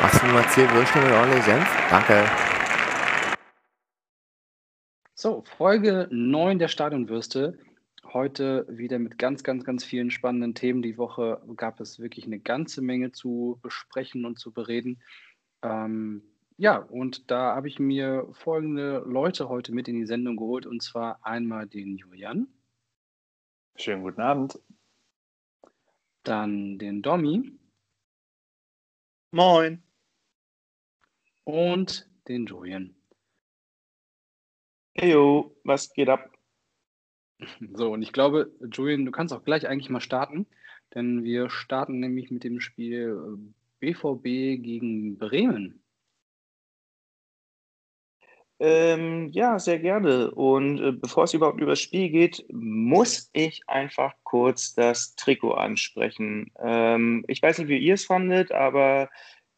Machst du mal 10 Würste mit ordentlich Senf? Danke. So, Folge 9 der Stadionwürste. Heute wieder mit ganz, ganz, ganz vielen spannenden Themen. Die Woche gab es wirklich eine ganze Menge zu besprechen und zu bereden. Ähm, ja, und da habe ich mir folgende Leute heute mit in die Sendung geholt. Und zwar einmal den Julian. Schönen guten Abend. Dann den Domi. Moin. Und den Julian. Heyo, was geht ab? So, und ich glaube, Julian, du kannst auch gleich eigentlich mal starten, denn wir starten nämlich mit dem Spiel BVB gegen Bremen. Ähm, ja, sehr gerne. Und äh, bevor es überhaupt über das Spiel geht, muss ich einfach kurz das Trikot ansprechen. Ähm, ich weiß nicht, wie ihr es fandet, aber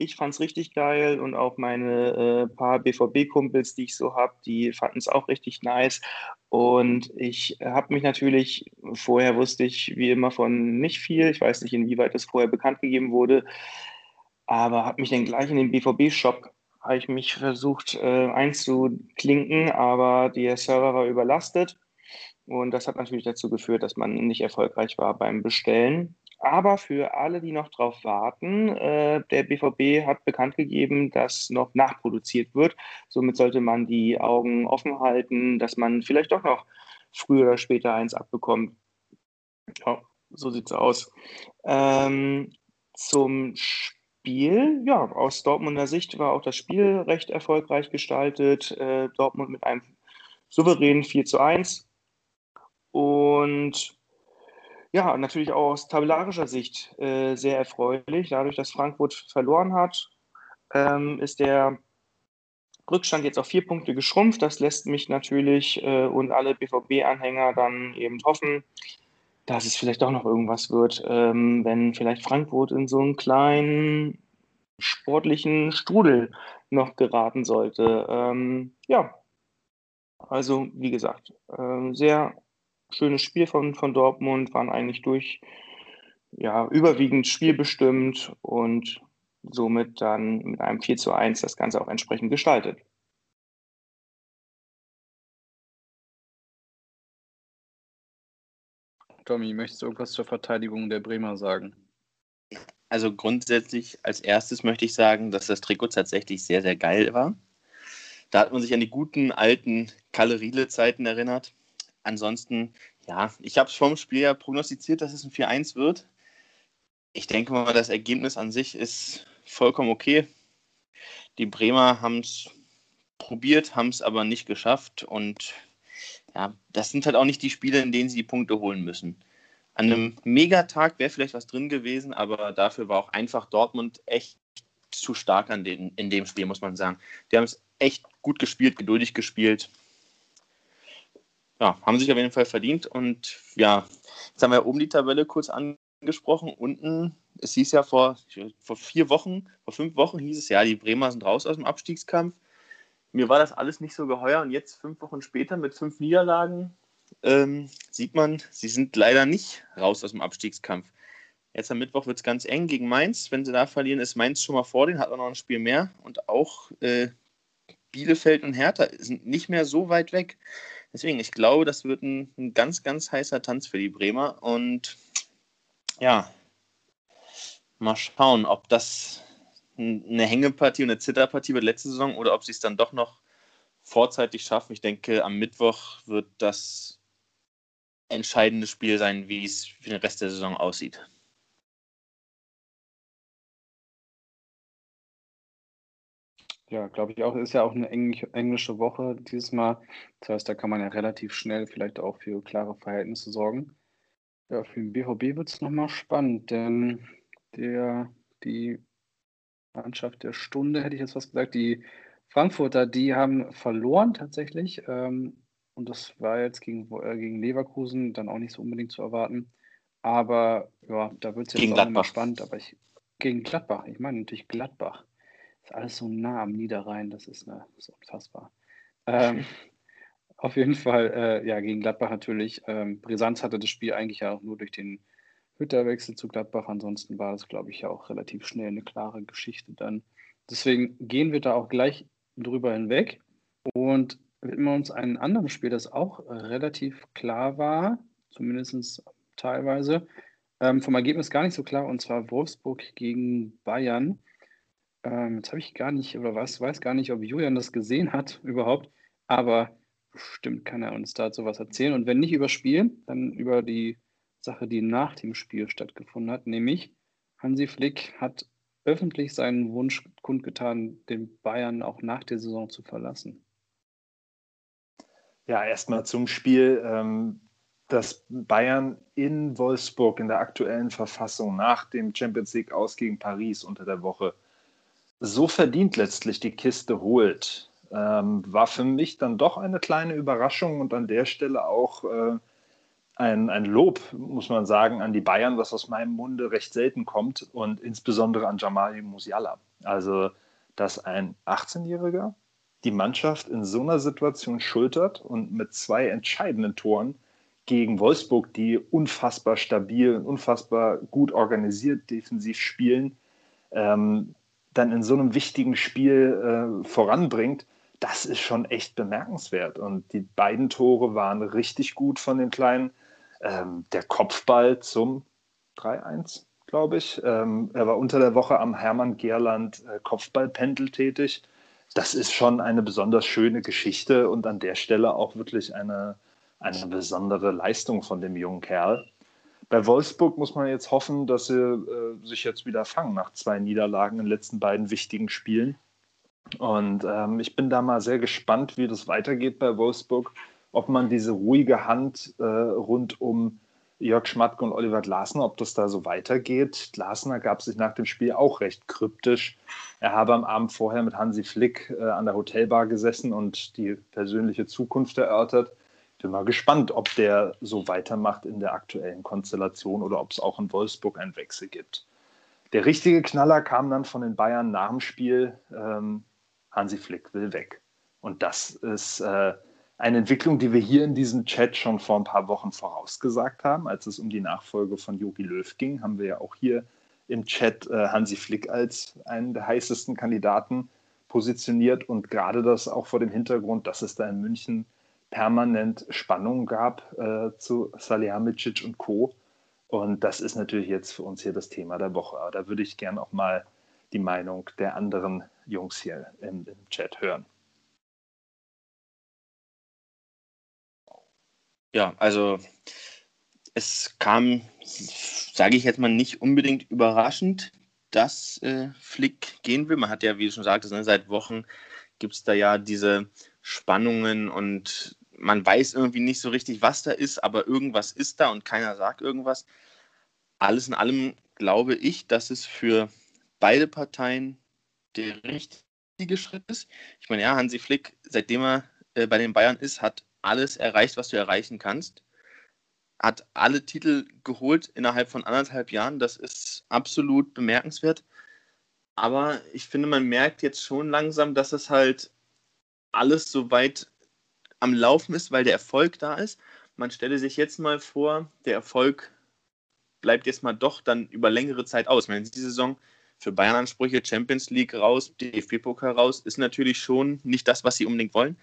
ich fand es richtig geil und auch meine äh, paar BVB-Kumpels, die ich so habe, die fanden es auch richtig nice. Und ich habe mich natürlich, vorher wusste ich wie immer von nicht viel, ich weiß nicht, inwieweit das vorher bekannt gegeben wurde, aber habe mich dann gleich in den BVB-Shop habe ich mich versucht äh, einzuklinken, aber der Server war überlastet. Und das hat natürlich dazu geführt, dass man nicht erfolgreich war beim Bestellen. Aber für alle, die noch drauf warten, äh, der BVB hat bekannt gegeben, dass noch nachproduziert wird. Somit sollte man die Augen offen halten, dass man vielleicht doch noch früher oder später eins abbekommt. Ja, so sieht es aus. Ähm, zum Spiel, ja, aus Dortmunder Sicht war auch das Spiel recht erfolgreich gestaltet. Äh, Dortmund mit einem souveränen 4 zu 1. Und ja, natürlich auch aus tabellarischer Sicht äh, sehr erfreulich. Dadurch, dass Frankfurt verloren hat, ähm, ist der Rückstand jetzt auf vier Punkte geschrumpft. Das lässt mich natürlich äh, und alle BVB-Anhänger dann eben hoffen, dass es vielleicht doch noch irgendwas wird, ähm, wenn vielleicht Frankfurt in so einen kleinen sportlichen Strudel noch geraten sollte. Ähm, ja, also wie gesagt, äh, sehr schönes Spiel von, von Dortmund, waren eigentlich durch, ja, überwiegend spielbestimmt und somit dann mit einem 4 zu 1 das Ganze auch entsprechend gestaltet. Tommy, möchtest du irgendwas zur Verteidigung der Bremer sagen? Also grundsätzlich als erstes möchte ich sagen, dass das Trikot tatsächlich sehr, sehr geil war. Da hat man sich an die guten alten Kalle Riedle-Zeiten erinnert. Ansonsten ja, ich habe es vorm Spiel ja prognostiziert, dass es ein 4-1 wird. Ich denke mal, das Ergebnis an sich ist vollkommen okay. Die Bremer haben es probiert, haben es aber nicht geschafft. Und ja, das sind halt auch nicht die Spiele, in denen sie die Punkte holen müssen. An einem Megatag wäre vielleicht was drin gewesen, aber dafür war auch einfach Dortmund echt zu stark an den, in dem Spiel, muss man sagen. Die haben es echt gut gespielt, geduldig gespielt ja, haben sich auf jeden Fall verdient. Und ja, jetzt haben wir oben die Tabelle kurz angesprochen. Unten, es hieß ja vor, vor vier Wochen, vor fünf Wochen hieß es ja, die Bremer sind raus aus dem Abstiegskampf. Mir war das alles nicht so geheuer und jetzt fünf Wochen später mit fünf Niederlagen ähm, sieht man, sie sind leider nicht raus aus dem Abstiegskampf. Jetzt am Mittwoch wird es ganz eng gegen Mainz. Wenn sie da verlieren, ist Mainz schon mal vor denen, hat auch noch ein Spiel mehr. Und auch äh, Bielefeld und Hertha sind nicht mehr so weit weg. Deswegen, ich glaube, das wird ein, ein ganz, ganz heißer Tanz für die Bremer. Und ja, mal schauen, ob das eine Hängepartie und eine Zitterpartie wird letzte Saison oder ob sie es dann doch noch vorzeitig schaffen. Ich denke, am Mittwoch wird das entscheidende Spiel sein, wie es für den Rest der Saison aussieht. Ja, glaube ich auch. Ist ja auch eine englische Woche dieses Mal. Das heißt, da kann man ja relativ schnell vielleicht auch für klare Verhältnisse sorgen. Ja, für den BVB wird es nochmal spannend, denn der, die Mannschaft der Stunde, hätte ich jetzt was gesagt, die Frankfurter, die haben verloren tatsächlich. Ähm, und das war jetzt gegen, äh, gegen Leverkusen dann auch nicht so unbedingt zu erwarten. Aber ja, da wird es jetzt gegen auch nochmal spannend. Aber ich, gegen Gladbach, ich meine natürlich Gladbach alles so nah am Niederrhein, das ist, ne, das ist unfassbar. Ähm, auf jeden Fall, äh, ja, gegen Gladbach natürlich. Ähm, Brisanz hatte das Spiel eigentlich ja auch nur durch den Hütterwechsel zu Gladbach. Ansonsten war das, glaube ich, ja auch relativ schnell eine klare Geschichte dann. Deswegen gehen wir da auch gleich drüber hinweg und widmen uns einem anderen Spiel, das auch relativ klar war, zumindest teilweise. Ähm, vom Ergebnis gar nicht so klar, und zwar Wolfsburg gegen Bayern. Ähm, jetzt habe ich gar nicht, oder was, weiß gar nicht, ob Julian das gesehen hat überhaupt, aber bestimmt kann er uns dazu was erzählen. Und wenn nicht über Spiel, dann über die Sache, die nach dem Spiel stattgefunden hat, nämlich Hansi Flick hat öffentlich seinen Wunsch kundgetan, den Bayern auch nach der Saison zu verlassen. Ja, erstmal zum Spiel. Ähm, dass Bayern in Wolfsburg in der aktuellen Verfassung nach dem Champions League aus gegen Paris unter der Woche so verdient letztlich die Kiste holt, ähm, war für mich dann doch eine kleine Überraschung und an der Stelle auch äh, ein, ein Lob, muss man sagen, an die Bayern, was aus meinem Munde recht selten kommt und insbesondere an Jamal Musiala. Also, dass ein 18-Jähriger die Mannschaft in so einer Situation schultert und mit zwei entscheidenden Toren gegen Wolfsburg, die unfassbar stabil und unfassbar gut organisiert defensiv spielen, ähm, dann in so einem wichtigen Spiel äh, voranbringt, das ist schon echt bemerkenswert. Und die beiden Tore waren richtig gut von den Kleinen. Ähm, der Kopfball zum 3-1, glaube ich. Ähm, er war unter der Woche am Hermann Gerland äh, Kopfballpendel tätig. Das ist schon eine besonders schöne Geschichte und an der Stelle auch wirklich eine, eine besondere Leistung von dem jungen Kerl. Bei Wolfsburg muss man jetzt hoffen, dass sie äh, sich jetzt wieder fangen nach zwei Niederlagen in den letzten beiden wichtigen Spielen. Und ähm, ich bin da mal sehr gespannt, wie das weitergeht bei Wolfsburg, ob man diese ruhige Hand äh, rund um Jörg Schmatke und Oliver Glasner, ob das da so weitergeht. Glasner gab sich nach dem Spiel auch recht kryptisch. Er habe am Abend vorher mit Hansi Flick äh, an der Hotelbar gesessen und die persönliche Zukunft erörtert. Bin mal gespannt, ob der so weitermacht in der aktuellen Konstellation oder ob es auch in Wolfsburg einen Wechsel gibt. Der richtige Knaller kam dann von den Bayern nach dem Spiel. Ähm, Hansi Flick will weg. Und das ist äh, eine Entwicklung, die wir hier in diesem Chat schon vor ein paar Wochen vorausgesagt haben. Als es um die Nachfolge von Jogi Löw ging, haben wir ja auch hier im Chat äh, Hansi Flick als einen der heißesten Kandidaten positioniert und gerade das auch vor dem Hintergrund, dass es da in München permanent Spannungen gab äh, zu Salihamidzic und Co. Und das ist natürlich jetzt für uns hier das Thema der Woche. Aber da würde ich gerne auch mal die Meinung der anderen Jungs hier im, im Chat hören. Ja, also es kam, sage ich jetzt mal, nicht unbedingt überraschend, dass äh, Flick gehen will. Man hat ja, wie du schon sagtest, ne, seit Wochen gibt es da ja diese Spannungen und man weiß irgendwie nicht so richtig, was da ist, aber irgendwas ist da und keiner sagt irgendwas. Alles in allem glaube ich, dass es für beide Parteien der richtige Schritt ist. Ich meine, ja, Hansi Flick, seitdem er äh, bei den Bayern ist, hat alles erreicht, was du erreichen kannst. Hat alle Titel geholt innerhalb von anderthalb Jahren. Das ist absolut bemerkenswert. Aber ich finde, man merkt jetzt schon langsam, dass es halt alles so weit am Laufen ist, weil der Erfolg da ist. Man stelle sich jetzt mal vor, der Erfolg bleibt jetzt mal doch dann über längere Zeit aus. Meine, diese Saison für Bayern-Ansprüche Champions League raus, DFB-Pokal raus, ist natürlich schon nicht das, was sie unbedingt wollen.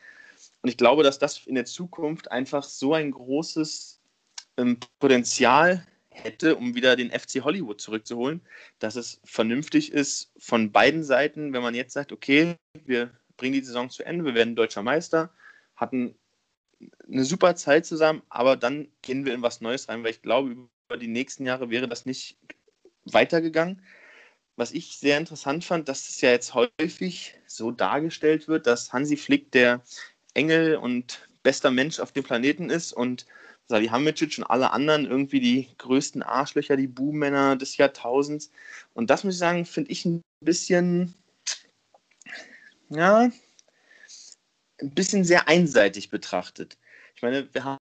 Und ich glaube, dass das in der Zukunft einfach so ein großes ähm, Potenzial hätte, um wieder den FC Hollywood zurückzuholen, dass es vernünftig ist von beiden Seiten, wenn man jetzt sagt, okay, wir bringen die Saison zu Ende, wir werden deutscher Meister, hatten eine super Zeit zusammen, aber dann gehen wir in was Neues rein, weil ich glaube, über die nächsten Jahre wäre das nicht weitergegangen. Was ich sehr interessant fand, dass es ja jetzt häufig so dargestellt wird, dass Hansi Flick der Engel und bester Mensch auf dem Planeten ist und Salihamidzic und alle anderen irgendwie die größten Arschlöcher, die Buhmänner des Jahrtausends. Und das muss ich sagen, finde ich ein bisschen, ja, ein bisschen sehr einseitig betrachtet. Ich meine, wir haben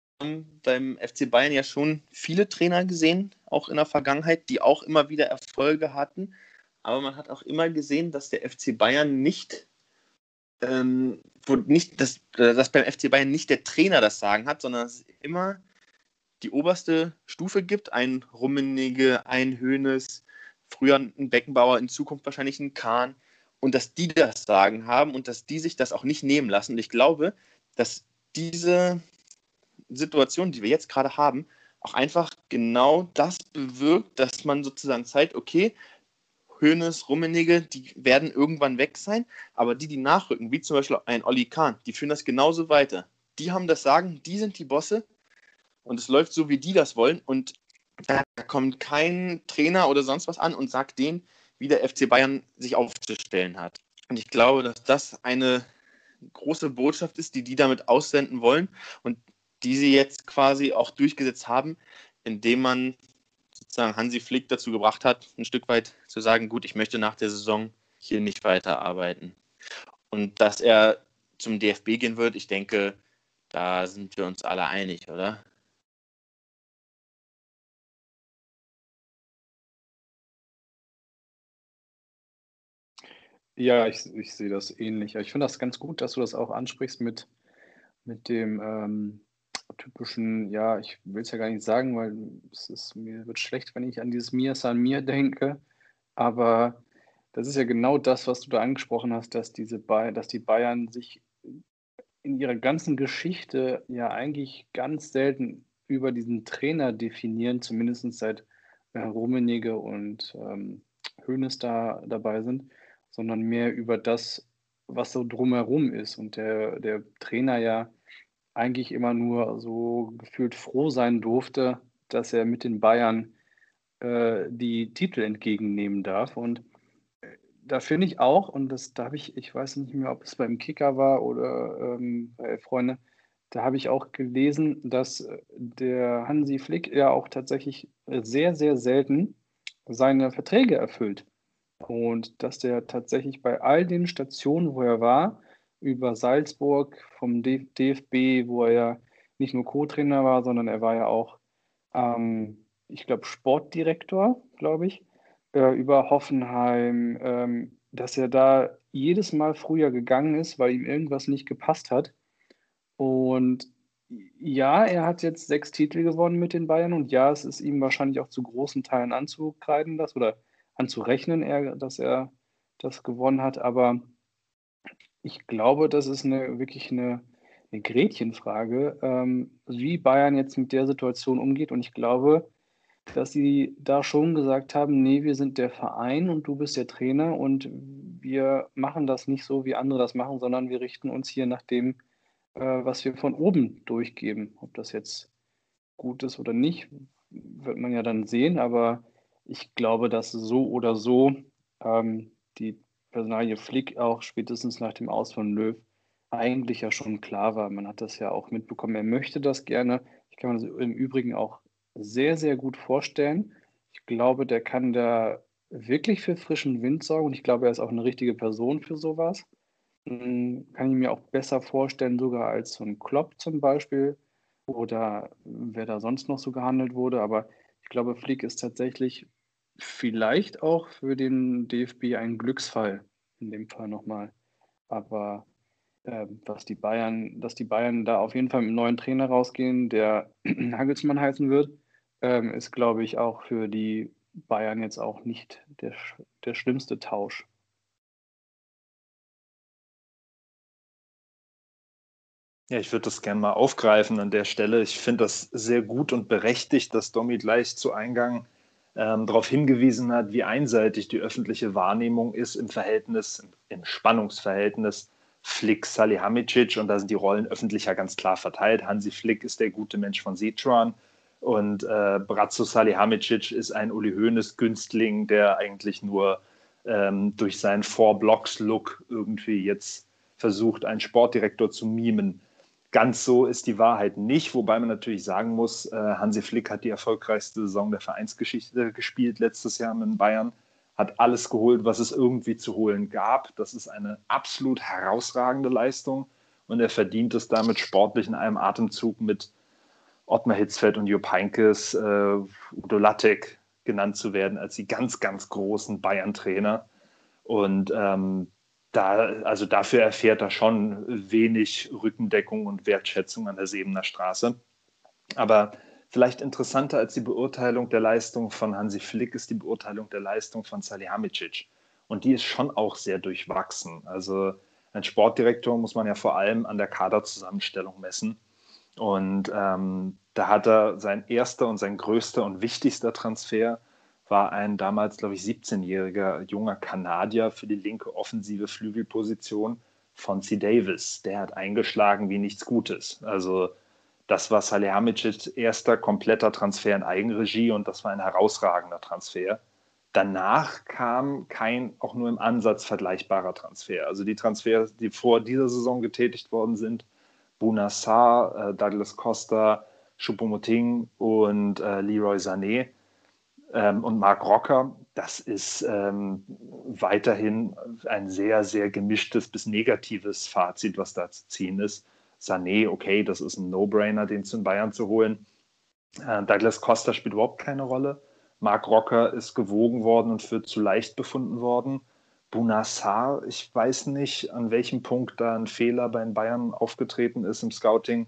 beim FC Bayern ja schon viele Trainer gesehen, auch in der Vergangenheit, die auch immer wieder Erfolge hatten. Aber man hat auch immer gesehen, dass der FC Bayern nicht ähm, nicht, dass, dass beim FC Bayern nicht der Trainer das Sagen hat, sondern dass es immer die oberste Stufe gibt, ein Rummenigge, ein Höhnes, früher ein Beckenbauer, in Zukunft wahrscheinlich ein Kahn. Und dass die das Sagen haben und dass die sich das auch nicht nehmen lassen. Und ich glaube, dass diese Situation, die wir jetzt gerade haben, auch einfach genau das bewirkt, dass man sozusagen zeigt, okay, Hönes, Rummenigge, die werden irgendwann weg sein, aber die, die nachrücken, wie zum Beispiel ein Olli Kahn, die führen das genauso weiter. Die haben das Sagen, die sind die Bosse und es läuft so, wie die das wollen und da kommt kein Trainer oder sonst was an und sagt denen, wie der FC Bayern sich aufzustellen hat. Und ich glaube, dass das eine große Botschaft ist, die die damit aussenden wollen und die sie jetzt quasi auch durchgesetzt haben, indem man sozusagen Hansi Flick dazu gebracht hat, ein Stück weit zu sagen, gut, ich möchte nach der Saison hier nicht weiterarbeiten. Und dass er zum DFB gehen wird, ich denke, da sind wir uns alle einig, oder? Ja, ich, ich sehe das ähnlich. Ich finde das ganz gut, dass du das auch ansprichst mit, mit dem ähm, typischen, ja, ich will es ja gar nicht sagen, weil es ist, mir wird schlecht, wenn ich an dieses Mir San Mir denke. Aber das ist ja genau das, was du da angesprochen hast, dass, diese ba dass die Bayern sich in ihrer ganzen Geschichte ja eigentlich ganz selten über diesen Trainer definieren, zumindest seit äh, Rummenigge und ähm, Hoeneß da dabei sind, sondern mehr über das, was so drumherum ist. Und der, der Trainer ja eigentlich immer nur so gefühlt froh sein durfte, dass er mit den Bayern äh, die Titel entgegennehmen darf. Und äh, da finde ich auch, und das da habe ich, ich weiß nicht mehr, ob es beim Kicker war oder ähm, bei Freunde, da habe ich auch gelesen, dass äh, der Hansi Flick ja auch tatsächlich sehr, sehr selten seine Verträge erfüllt. Und dass der tatsächlich bei all den Stationen, wo er war, über Salzburg vom DFB, wo er ja nicht nur Co-Trainer war, sondern er war ja auch, ähm, ich glaube, Sportdirektor, glaube ich, äh, über Hoffenheim, ähm, dass er da jedes Mal früher gegangen ist, weil ihm irgendwas nicht gepasst hat. Und ja, er hat jetzt sechs Titel gewonnen mit den Bayern und ja, es ist ihm wahrscheinlich auch zu großen Teilen anzukreiden, das oder anzurechnen, er, dass er das gewonnen hat. Aber ich glaube, das ist eine, wirklich eine, eine Gretchenfrage, ähm, wie Bayern jetzt mit der Situation umgeht. Und ich glaube, dass sie da schon gesagt haben, nee, wir sind der Verein und du bist der Trainer und wir machen das nicht so, wie andere das machen, sondern wir richten uns hier nach dem, äh, was wir von oben durchgeben. Ob das jetzt gut ist oder nicht, wird man ja dann sehen, aber ich glaube, dass so oder so ähm, die Personalie Flick auch spätestens nach dem Aus von Löw eigentlich ja schon klar war. Man hat das ja auch mitbekommen. Er möchte das gerne. Ich kann mir das im Übrigen auch sehr, sehr gut vorstellen. Ich glaube, der kann da wirklich für frischen Wind sorgen und ich glaube, er ist auch eine richtige Person für sowas. Hm, kann ich mir auch besser vorstellen, sogar als so ein Klopp zum Beispiel oder wer da sonst noch so gehandelt wurde. Aber ich glaube, Flick ist tatsächlich vielleicht auch für den DFB ein Glücksfall in dem Fall nochmal. Aber äh, was die Bayern, dass die Bayern da auf jeden Fall mit einem neuen Trainer rausgehen, der Hagelsmann heißen wird, ähm, ist, glaube ich, auch für die Bayern jetzt auch nicht der, der schlimmste Tausch. Ja, ich würde das gerne mal aufgreifen an der Stelle. Ich finde das sehr gut und berechtigt, dass Domi gleich zu Eingang ähm, darauf hingewiesen hat, wie einseitig die öffentliche Wahrnehmung ist im Verhältnis, im Spannungsverhältnis Flick, Salihamidzic und da sind die Rollen öffentlich ja ganz klar verteilt. Hansi Flick ist der gute Mensch von Sichuan und äh, Brazzo Salihamidzic ist ein Uli Hoeneß Günstling, der eigentlich nur ähm, durch seinen Four-Blocks-Look irgendwie jetzt versucht, einen Sportdirektor zu mimen. Ganz so ist die Wahrheit nicht, wobei man natürlich sagen muss, äh, Hansi Flick hat die erfolgreichste Saison der Vereinsgeschichte gespielt letztes Jahr mit Bayern, hat alles geholt, was es irgendwie zu holen gab. Das ist eine absolut herausragende Leistung und er verdient es damit sportlich in einem Atemzug mit Ottmar Hitzfeld und Jupp Heynckes, äh, Udo Lattek genannt zu werden als die ganz, ganz großen Bayern-Trainer. Und ähm, da, also dafür erfährt er schon wenig Rückendeckung und Wertschätzung an der Sebener Straße. Aber vielleicht interessanter als die Beurteilung der Leistung von Hansi Flick ist die Beurteilung der Leistung von Salihamidzic. Und die ist schon auch sehr durchwachsen. Also ein Sportdirektor muss man ja vor allem an der Kaderzusammenstellung messen. Und ähm, da hat er sein erster und sein größter und wichtigster Transfer war ein damals, glaube ich, 17-jähriger junger Kanadier für die linke offensive Flügelposition von C. Davis. Der hat eingeschlagen wie nichts Gutes. Also das war Salihamidzics erster kompletter Transfer in Eigenregie und das war ein herausragender Transfer. Danach kam kein auch nur im Ansatz vergleichbarer Transfer. Also die Transfers, die vor dieser Saison getätigt worden sind, Bunassar, äh, Douglas Costa, Choupo-Moting und äh, Leroy Sané ähm, und Marc Rocker, das ist ähm, weiterhin ein sehr, sehr gemischtes bis negatives Fazit, was da zu ziehen ist. Sané, okay, das ist ein No-Brainer, den zu Bayern zu holen. Äh, Douglas Costa spielt überhaupt keine Rolle. Marc Rocker ist gewogen worden und für zu leicht befunden worden. Bunassar, ich weiß nicht, an welchem Punkt da ein Fehler bei den Bayern aufgetreten ist im Scouting.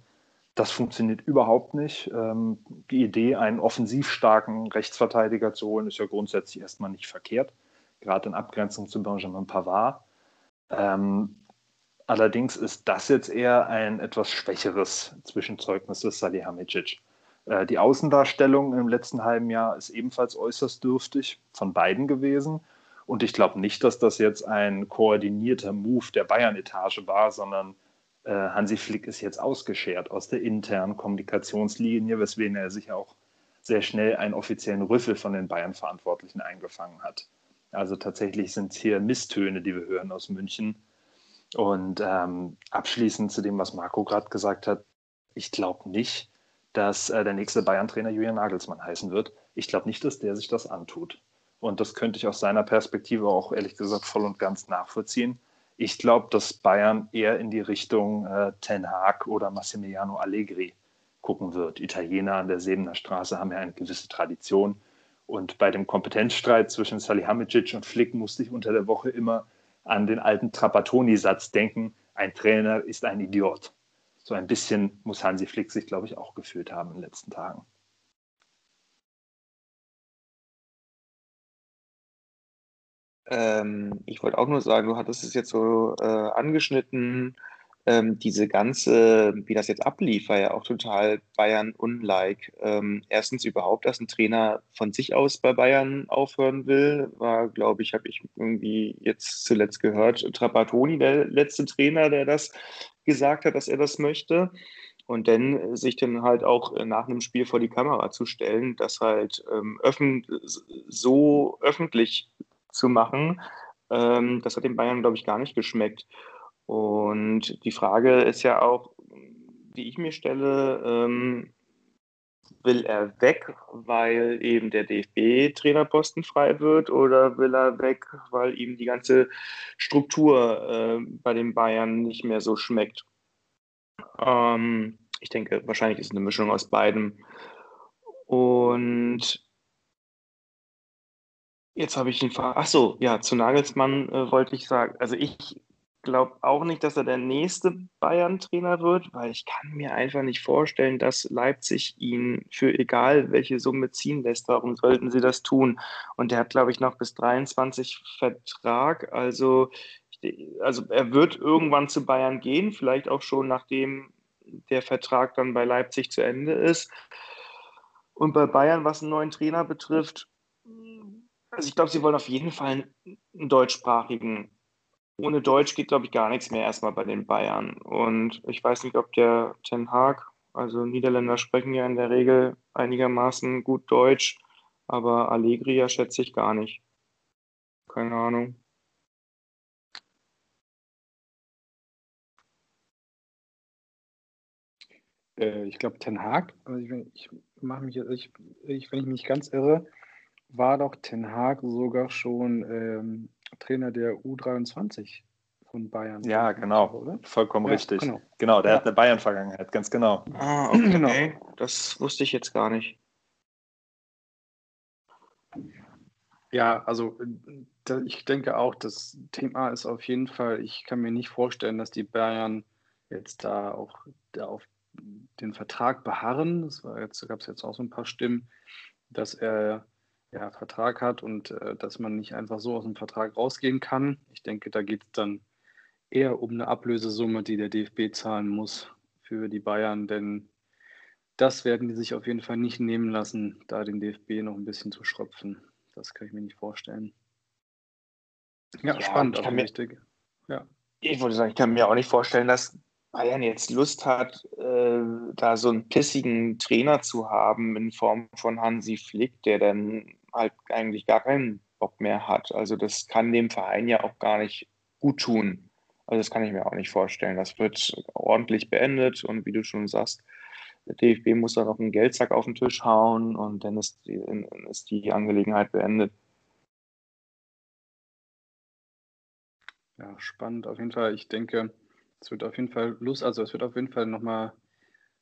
Das funktioniert überhaupt nicht. Ähm, die Idee, einen offensiv starken Rechtsverteidiger zu holen, ist ja grundsätzlich erstmal nicht verkehrt, gerade in Abgrenzung zu Benjamin Pavard. Ähm, allerdings ist das jetzt eher ein etwas schwächeres Zwischenzeugnis des Salihamidzic. Äh, die Außendarstellung im letzten halben Jahr ist ebenfalls äußerst dürftig von beiden gewesen. Und ich glaube nicht, dass das jetzt ein koordinierter Move der Bayern-Etage war, sondern Hansi Flick ist jetzt ausgeschert aus der internen Kommunikationslinie, weswegen er sich auch sehr schnell einen offiziellen Rüffel von den Bayern-Verantwortlichen eingefangen hat. Also tatsächlich sind es hier Misstöne, die wir hören aus München. Und ähm, abschließend zu dem, was Marco gerade gesagt hat, ich glaube nicht, dass äh, der nächste Bayern-Trainer Julian Nagelsmann heißen wird. Ich glaube nicht, dass der sich das antut. Und das könnte ich aus seiner Perspektive auch ehrlich gesagt voll und ganz nachvollziehen. Ich glaube, dass Bayern eher in die Richtung äh, Ten Hag oder Massimiliano Allegri gucken wird. Italiener an der Sebener Straße haben ja eine gewisse Tradition. Und bei dem Kompetenzstreit zwischen Salihamidzic und Flick musste ich unter der Woche immer an den alten Trapattoni-Satz denken, ein Trainer ist ein Idiot. So ein bisschen muss Hansi Flick sich, glaube ich, auch gefühlt haben in den letzten Tagen. Ähm, ich wollte auch nur sagen, du hattest es jetzt so äh, angeschnitten, ähm, diese ganze, wie das jetzt ablief, war ja auch total Bayern-unlike. Ähm, erstens überhaupt, dass ein Trainer von sich aus bei Bayern aufhören will, war, glaube ich, habe ich irgendwie jetzt zuletzt gehört, Trapattoni, der letzte Trainer, der das gesagt hat, dass er das möchte. Und dann sich dann halt auch nach einem Spiel vor die Kamera zu stellen, das halt ähm, öffn so öffentlich zu machen. Ähm, das hat den Bayern, glaube ich, gar nicht geschmeckt. Und die Frage ist ja auch, die ich mir stelle, ähm, will er weg, weil eben der DFB-Trainerposten frei wird oder will er weg, weil ihm die ganze Struktur äh, bei den Bayern nicht mehr so schmeckt? Ähm, ich denke, wahrscheinlich ist es eine Mischung aus beiden. Und Jetzt habe ich ihn ver. Ach so, ja, zu Nagelsmann äh, wollte ich sagen. Also ich glaube auch nicht, dass er der nächste Bayern-Trainer wird, weil ich kann mir einfach nicht vorstellen, dass Leipzig ihn für egal welche Summe ziehen lässt. Warum sollten sie das tun? Und der hat, glaube ich, noch bis 23 Vertrag. Also, also er wird irgendwann zu Bayern gehen, vielleicht auch schon nachdem der Vertrag dann bei Leipzig zu Ende ist. Und bei Bayern, was einen neuen Trainer betrifft, also ich glaube, sie wollen auf jeden Fall einen deutschsprachigen. Ohne Deutsch geht, glaube ich, gar nichts mehr erstmal bei den Bayern. Und ich weiß nicht, ob der Ten Haag, also Niederländer sprechen ja in der Regel einigermaßen gut Deutsch, aber Allegri ja schätze ich gar nicht. Keine Ahnung. Äh, ich glaube, Ten Haag, also ich, ich mache mich, ich, ich, wenn ich mich ganz irre, war doch Ten Hag sogar schon ähm, Trainer der U23 von Bayern. Ja, genau. Oder? Vollkommen ja, richtig. Genau, genau der ja. hat eine Bayern-Vergangenheit, ganz genau. Ah, okay. Genau. Das wusste ich jetzt gar nicht. Ja, also ich denke auch, das Thema ist auf jeden Fall, ich kann mir nicht vorstellen, dass die Bayern jetzt da auch da auf den Vertrag beharren. Es gab es jetzt auch so ein paar Stimmen, dass er ja, Vertrag hat und äh, dass man nicht einfach so aus dem Vertrag rausgehen kann. Ich denke, da geht es dann eher um eine Ablösesumme, die der DFB zahlen muss für die Bayern, denn das werden die sich auf jeden Fall nicht nehmen lassen, da den DFB noch ein bisschen zu schröpfen. Das kann ich mir nicht vorstellen. Ja, ja spannend, aber wichtig. Ja. Ich wollte sagen, ich kann mir auch nicht vorstellen, dass Bayern jetzt Lust hat, äh, da so einen pissigen Trainer zu haben in Form von Hansi Flick, der dann halt eigentlich gar keinen Bock mehr hat. Also das kann dem Verein ja auch gar nicht gut tun. Also das kann ich mir auch nicht vorstellen. Das wird ordentlich beendet und wie du schon sagst, der DFB muss dann auf einen Geldsack auf den Tisch hauen und dann ist die, ist die Angelegenheit beendet. Ja, spannend auf jeden Fall. Ich denke, es wird auf jeden Fall Lust, also es wird auf jeden Fall nochmal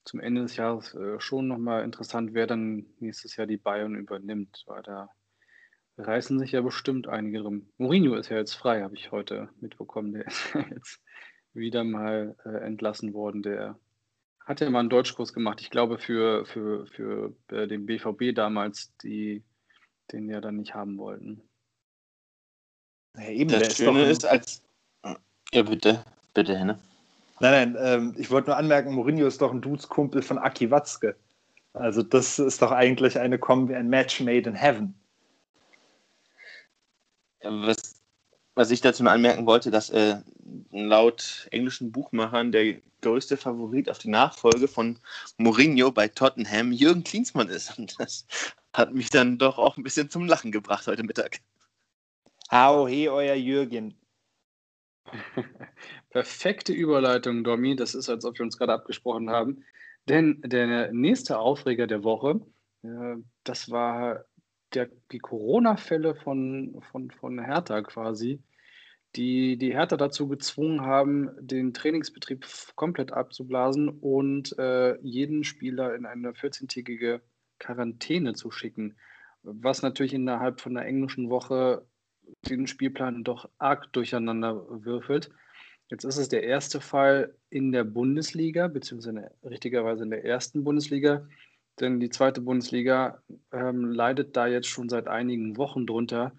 zum Ende des Jahres äh, schon nochmal interessant, wer dann nächstes Jahr die Bayern übernimmt, weil da reißen sich ja bestimmt einige rum. Mourinho ist ja jetzt frei, habe ich heute mitbekommen. Der ist ja jetzt wieder mal äh, entlassen worden. Der hat ja mal einen Deutschkurs gemacht. Ich glaube, für, für, für äh, den BVB damals, die den ja dann nicht haben wollten. Ja, eben, das Schöne ist, als. Ja, bitte, bitte, Henne. Nein, nein, ähm, ich wollte nur anmerken, Mourinho ist doch ein Dudeskumpel von Aki Watzke. Also, das ist doch eigentlich eine Kombi, ein Match made in heaven. Was, was ich dazu nur anmerken wollte, dass äh, laut englischen Buchmachern der größte Favorit auf die Nachfolge von Mourinho bei Tottenham Jürgen Klinsmann ist. Und das hat mich dann doch auch ein bisschen zum Lachen gebracht heute Mittag. Hau he, euer Jürgen. Perfekte Überleitung, Domi. Das ist, als ob wir uns gerade abgesprochen haben. Denn der nächste Aufreger der Woche, äh, das war der, die Corona-Fälle von, von, von Hertha quasi, die die Hertha dazu gezwungen haben, den Trainingsbetrieb komplett abzublasen und äh, jeden Spieler in eine 14-tägige Quarantäne zu schicken. Was natürlich innerhalb von einer englischen Woche den Spielplan doch arg durcheinander würfelt. Jetzt ist es der erste Fall in der Bundesliga, beziehungsweise richtigerweise in der ersten Bundesliga, denn die zweite Bundesliga ähm, leidet da jetzt schon seit einigen Wochen drunter.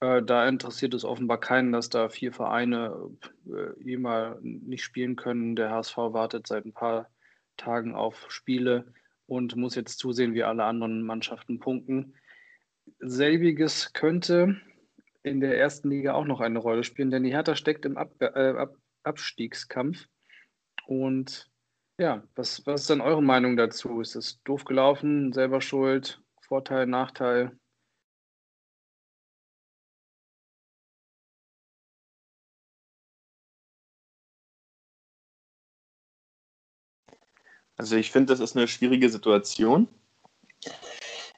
Äh, da interessiert es offenbar keinen, dass da vier Vereine äh, eh mal nicht spielen können. Der HSV wartet seit ein paar Tagen auf Spiele und muss jetzt zusehen, wie alle anderen Mannschaften punkten. Selbiges könnte in der ersten Liga auch noch eine Rolle spielen, denn die Hertha steckt im Ab äh, Ab Abstiegskampf. Und ja, was, was ist dann eure Meinung dazu? Ist es doof gelaufen, selber schuld, Vorteil, Nachteil? Also ich finde, das ist eine schwierige Situation.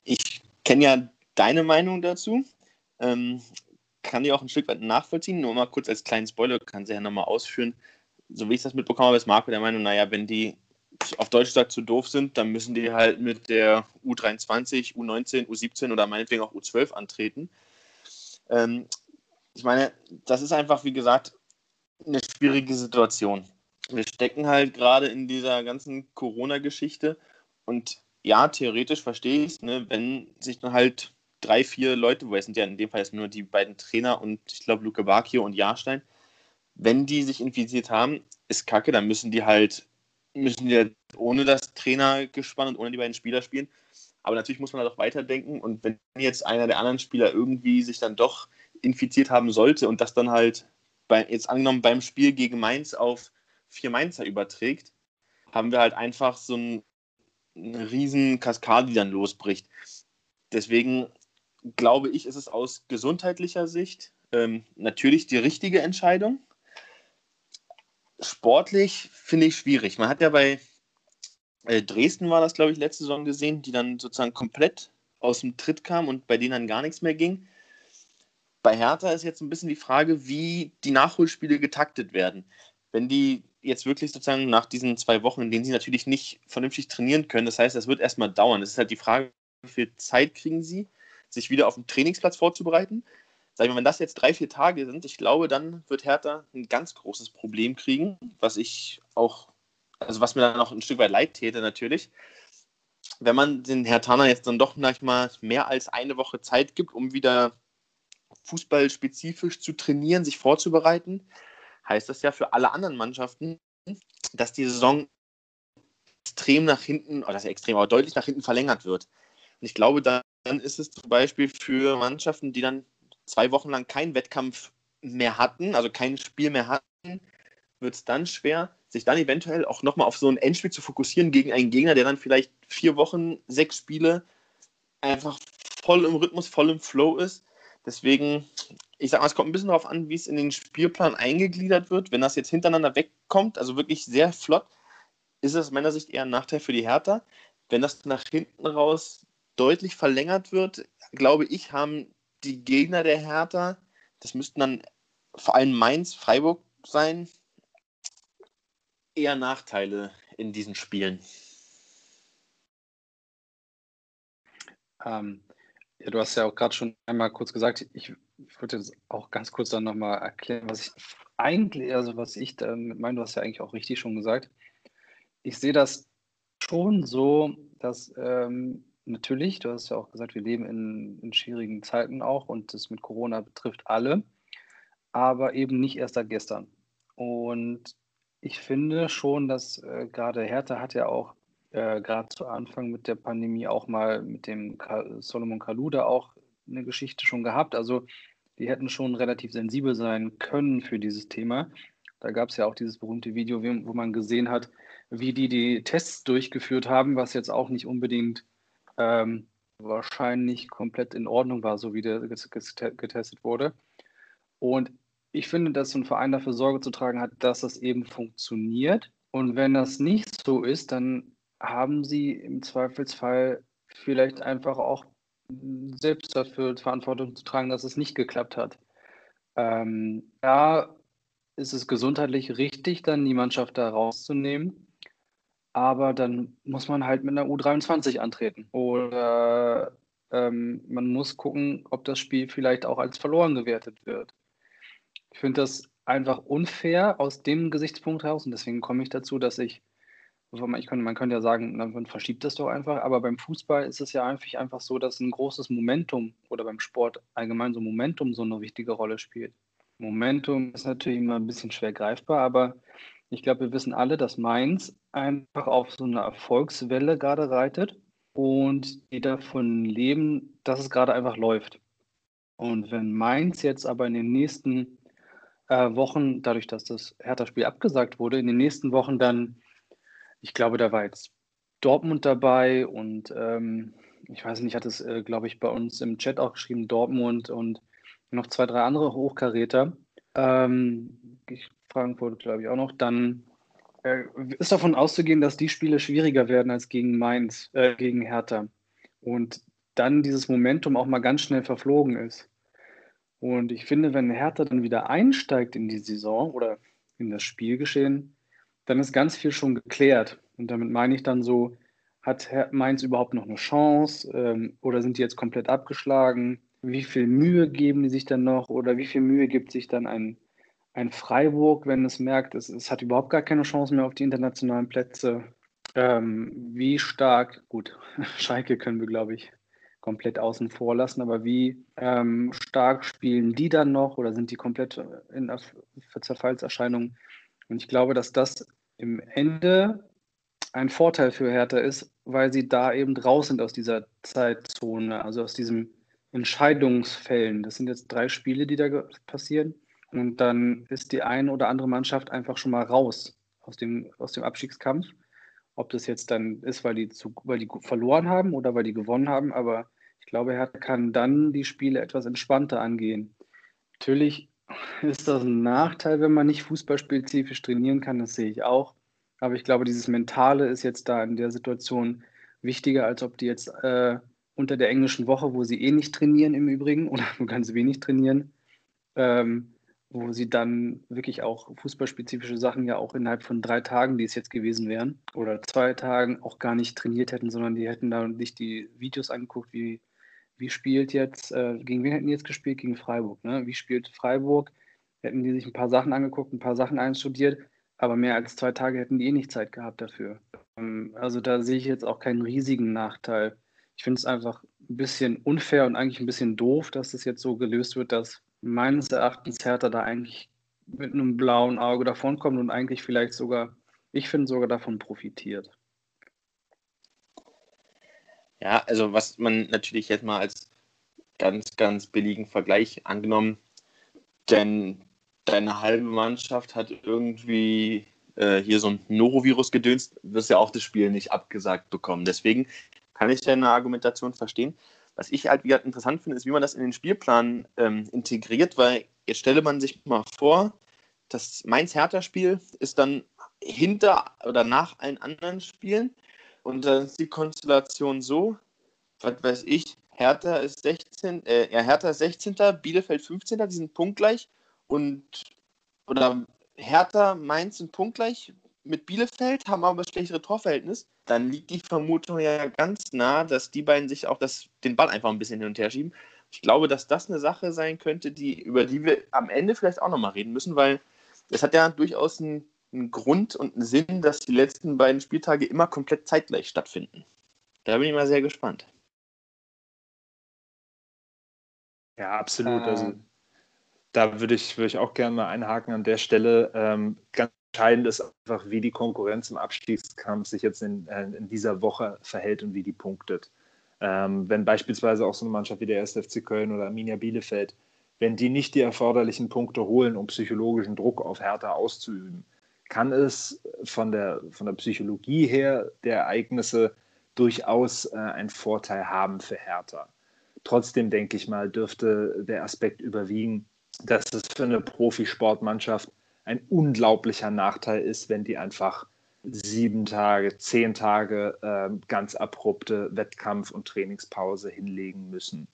Ich kenne ja deine Meinung dazu. Ähm, kann die auch ein Stück weit nachvollziehen. Nur mal kurz als kleinen Spoiler, kann sie ja nochmal ausführen. So wie ich das mitbekommen habe, ist Marco der Meinung, naja, wenn die auf Deutsch gesagt zu doof sind, dann müssen die halt mit der U23, U19, U17 oder meinetwegen auch U12 antreten. Ähm, ich meine, das ist einfach, wie gesagt, eine schwierige Situation. Wir stecken halt gerade in dieser ganzen Corona-Geschichte und ja, theoretisch verstehe ich es, ne, wenn sich dann halt drei, vier Leute, wo es sind ja in dem Fall jetzt nur die beiden Trainer und ich glaube Luke Bakio und Jahrstein, wenn die sich infiziert haben, ist kacke, dann müssen die halt, müssen die halt ohne das Trainergespann und ohne die beiden Spieler spielen. Aber natürlich muss man halt auch weiterdenken und wenn jetzt einer der anderen Spieler irgendwie sich dann doch infiziert haben sollte und das dann halt bei, jetzt angenommen beim Spiel gegen Mainz auf vier Mainzer überträgt, haben wir halt einfach so ein, eine riesen Kaskade, die dann losbricht. Deswegen glaube ich, ist es aus gesundheitlicher Sicht ähm, natürlich die richtige Entscheidung. Sportlich finde ich schwierig. Man hat ja bei äh, Dresden war das, glaube ich, letzte Saison gesehen, die dann sozusagen komplett aus dem Tritt kam und bei denen dann gar nichts mehr ging. Bei Hertha ist jetzt ein bisschen die Frage, wie die Nachholspiele getaktet werden. Wenn die jetzt wirklich sozusagen nach diesen zwei Wochen, in denen sie natürlich nicht vernünftig trainieren können, das heißt, das wird erstmal dauern. Es ist halt die Frage, wie viel Zeit kriegen sie sich wieder auf den Trainingsplatz vorzubereiten. Sag ich mal, wenn das jetzt drei, vier Tage sind, ich glaube, dann wird Hertha ein ganz großes Problem kriegen, was ich auch, also was mir dann noch ein Stück weit leid täte natürlich. wenn man den Hertaner jetzt dann doch manchmal mehr als eine Woche Zeit gibt, um wieder fußballspezifisch zu trainieren, sich vorzubereiten, heißt das ja für alle anderen Mannschaften, dass die Saison extrem nach hinten, oder das extrem, aber deutlich nach hinten verlängert wird. Und ich glaube, dann ist es zum Beispiel für Mannschaften, die dann zwei Wochen lang keinen Wettkampf mehr hatten, also kein Spiel mehr hatten, wird es dann schwer, sich dann eventuell auch nochmal auf so ein Endspiel zu fokussieren gegen einen Gegner, der dann vielleicht vier Wochen, sechs Spiele einfach voll im Rhythmus, voll im Flow ist. Deswegen, ich sag mal, es kommt ein bisschen darauf an, wie es in den Spielplan eingegliedert wird. Wenn das jetzt hintereinander wegkommt, also wirklich sehr flott, ist es aus meiner Sicht eher ein Nachteil für die Hertha. Wenn das nach hinten raus deutlich verlängert wird, glaube ich, haben die Gegner der Hertha, das müssten dann vor allem Mainz, Freiburg sein, eher Nachteile in diesen Spielen? Ähm, ja, du hast ja auch gerade schon einmal kurz gesagt, ich, würde jetzt auch ganz kurz dann nochmal erklären, was ich eigentlich, also was ich damit meine, du hast ja eigentlich auch richtig schon gesagt. Ich sehe das schon so, dass ähm, natürlich, du hast ja auch gesagt, wir leben in, in schwierigen Zeiten auch und das mit Corona betrifft alle, aber eben nicht erst seit gestern. Und ich finde schon, dass äh, gerade Hertha hat ja auch äh, gerade zu Anfang mit der Pandemie auch mal mit dem Ka Solomon Kaluda auch eine Geschichte schon gehabt. Also die hätten schon relativ sensibel sein können für dieses Thema. Da gab es ja auch dieses berühmte Video, wo man gesehen hat, wie die die Tests durchgeführt haben, was jetzt auch nicht unbedingt ähm, wahrscheinlich komplett in Ordnung war, so wie der getestet wurde. Und ich finde, dass so ein Verein dafür Sorge zu tragen hat, dass das eben funktioniert. Und wenn das nicht so ist, dann haben sie im Zweifelsfall vielleicht einfach auch selbst dafür Verantwortung zu tragen, dass es nicht geklappt hat. Ähm, da ist es gesundheitlich richtig, dann die Mannschaft da rauszunehmen. Aber dann muss man halt mit einer U23 antreten. Oder ähm, man muss gucken, ob das Spiel vielleicht auch als verloren gewertet wird. Ich finde das einfach unfair aus dem Gesichtspunkt heraus und deswegen komme ich dazu, dass ich, ich könnte, man könnte ja sagen, man verschiebt das doch einfach, aber beim Fußball ist es ja einfach, einfach so, dass ein großes Momentum oder beim Sport allgemein so Momentum so eine wichtige Rolle spielt. Momentum ist natürlich immer ein bisschen schwer greifbar, aber ich glaube, wir wissen alle, dass Mainz einfach auf so eine Erfolgswelle gerade reitet und die davon leben, dass es gerade einfach läuft. Und wenn Mainz jetzt aber in den nächsten äh, Wochen, dadurch, dass das Hertha-Spiel abgesagt wurde, in den nächsten Wochen dann, ich glaube, da war jetzt Dortmund dabei und ähm, ich weiß nicht, hat es, äh, glaube ich, bei uns im Chat auch geschrieben, Dortmund und noch zwei, drei andere Hochkaräter. Ähm, Frankfurt, glaube ich, auch noch. Dann ist davon auszugehen, dass die Spiele schwieriger werden als gegen Mainz, äh, gegen Hertha. Und dann dieses Momentum auch mal ganz schnell verflogen ist. Und ich finde, wenn Hertha dann wieder einsteigt in die Saison oder in das Spielgeschehen, dann ist ganz viel schon geklärt. Und damit meine ich dann so, hat Mainz überhaupt noch eine Chance ähm, oder sind die jetzt komplett abgeschlagen? Wie viel Mühe geben die sich dann noch oder wie viel Mühe gibt sich dann ein, ein Freiburg, wenn es merkt, es, es hat überhaupt gar keine Chance mehr auf die internationalen Plätze? Ähm, wie stark, gut, Schalke können wir, glaube ich, komplett außen vor lassen. Aber wie ähm, stark spielen die dann noch oder sind die komplett in Zerfallserscheinungen? Und ich glaube, dass das im Ende ein Vorteil für Hertha ist, weil sie da eben raus sind aus dieser Zeitzone, also aus diesen Entscheidungsfällen. Das sind jetzt drei Spiele, die da passieren. Und dann ist die eine oder andere Mannschaft einfach schon mal raus aus dem, aus dem Abstiegskampf. Ob das jetzt dann ist, weil die, zu, weil die verloren haben oder weil die gewonnen haben, aber glaube, er kann dann die Spiele etwas entspannter angehen. Natürlich ist das ein Nachteil, wenn man nicht fußballspezifisch trainieren kann, das sehe ich auch. Aber ich glaube, dieses Mentale ist jetzt da in der Situation wichtiger, als ob die jetzt äh, unter der englischen Woche, wo sie eh nicht trainieren im Übrigen oder nur ganz wenig trainieren, ähm, wo sie dann wirklich auch fußballspezifische Sachen ja auch innerhalb von drei Tagen, die es jetzt gewesen wären, oder zwei Tagen auch gar nicht trainiert hätten, sondern die hätten da nicht die Videos angeguckt, wie wie spielt jetzt, äh, gegen wen hätten die jetzt gespielt? Gegen Freiburg. Ne? Wie spielt Freiburg? Hätten die sich ein paar Sachen angeguckt, ein paar Sachen einstudiert, aber mehr als zwei Tage hätten die eh nicht Zeit gehabt dafür. Ähm, also da sehe ich jetzt auch keinen riesigen Nachteil. Ich finde es einfach ein bisschen unfair und eigentlich ein bisschen doof, dass das jetzt so gelöst wird, dass meines Erachtens Hertha da eigentlich mit einem blauen Auge davonkommt und eigentlich vielleicht sogar, ich finde sogar davon profitiert. Ja, also was man natürlich jetzt mal als ganz, ganz billigen Vergleich angenommen, denn deine halbe Mannschaft hat irgendwie äh, hier so ein Norovirus gedönst, wirst ja auch das Spiel nicht abgesagt bekommen. Deswegen kann ich deine Argumentation verstehen. Was ich halt wieder interessant finde, ist, wie man das in den Spielplan ähm, integriert, weil jetzt stelle man sich mal vor, das Mainz-Hertha-Spiel ist dann hinter oder nach allen anderen Spielen und dann ist die Konstellation so, was weiß ich, Hertha ist 16, äh, ja, Hertha ist 16., Bielefeld 15., die sind punktgleich und oder Hertha, Mainz sind punktgleich mit Bielefeld, haben aber das schlechtere Torverhältnis. Dann liegt die Vermutung ja ganz nah, dass die beiden sich auch das, den Ball einfach ein bisschen hin und her schieben. Ich glaube, dass das eine Sache sein könnte, die, über die wir am Ende vielleicht auch nochmal reden müssen, weil es hat ja durchaus einen, einen Grund und einen Sinn, dass die letzten beiden Spieltage immer komplett zeitgleich stattfinden. Da bin ich mal sehr gespannt. Ja, absolut. Also ähm, da würde ich, würde ich auch gerne mal einhaken an der Stelle. Ähm, ganz entscheidend ist einfach, wie die Konkurrenz im Abstiegskampf sich jetzt in, äh, in dieser Woche verhält und wie die punktet. Ähm, wenn beispielsweise auch so eine Mannschaft wie der 1. FC Köln oder Arminia Bielefeld, wenn die nicht die erforderlichen Punkte holen, um psychologischen Druck auf Hertha auszuüben, kann es von der, von der Psychologie her der Ereignisse durchaus äh, einen Vorteil haben für Hertha. Trotzdem denke ich mal, dürfte der Aspekt überwiegen, dass es für eine Profisportmannschaft ein unglaublicher Nachteil ist, wenn die einfach sieben Tage, zehn Tage äh, ganz abrupte Wettkampf- und Trainingspause hinlegen müssen.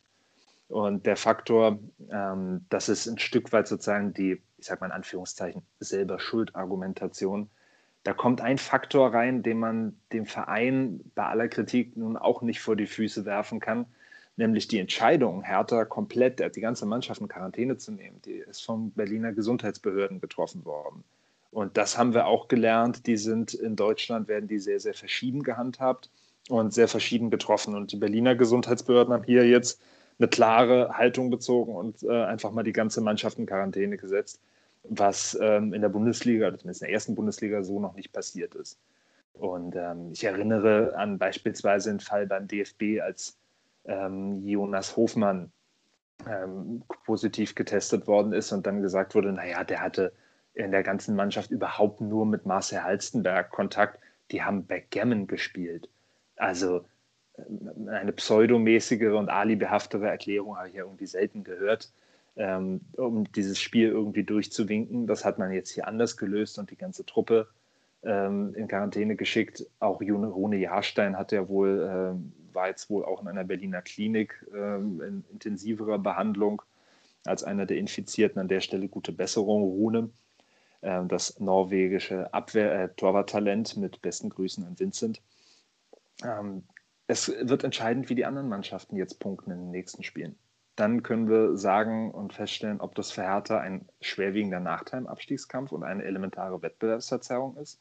Und der Faktor, ähm, das ist ein Stück weit sozusagen die, ich sage mal in Anführungszeichen, selber Schuldargumentation. Da kommt ein Faktor rein, den man dem Verein bei aller Kritik nun auch nicht vor die Füße werfen kann nämlich die Entscheidung, Hertha komplett, die ganze Mannschaft in Quarantäne zu nehmen, die ist von Berliner Gesundheitsbehörden getroffen worden. Und das haben wir auch gelernt. Die sind in Deutschland, werden die sehr, sehr verschieden gehandhabt und sehr verschieden getroffen. Und die Berliner Gesundheitsbehörden haben hier jetzt eine klare Haltung bezogen und äh, einfach mal die ganze Mannschaft in Quarantäne gesetzt, was ähm, in der Bundesliga, zumindest in der ersten Bundesliga, so noch nicht passiert ist. Und ähm, ich erinnere an beispielsweise den Fall beim DFB, als ähm, Jonas Hofmann ähm, positiv getestet worden ist und dann gesagt wurde, naja, der hatte in der ganzen Mannschaft überhaupt nur mit Marcel Halstenberg Kontakt. Die haben Backgammon gespielt. Also äh, eine pseudomäßige und alibehaftere Erklärung habe ich ja irgendwie selten gehört, ähm, um dieses Spiel irgendwie durchzuwinken. Das hat man jetzt hier anders gelöst und die ganze Truppe ähm, in Quarantäne geschickt. Auch Rune Jahrstein hat ja wohl ähm, war jetzt wohl auch in einer Berliner Klinik ähm, in intensiverer Behandlung als einer der Infizierten. An der Stelle gute Besserung, Rune. Ähm, das norwegische Abwehr, äh, Torwarttalent mit besten Grüßen an Vincent. Ähm, es wird entscheidend, wie die anderen Mannschaften jetzt punkten in den nächsten Spielen. Dann können wir sagen und feststellen, ob das für Hertha ein schwerwiegender Nachteil im Abstiegskampf und eine elementare Wettbewerbsverzerrung ist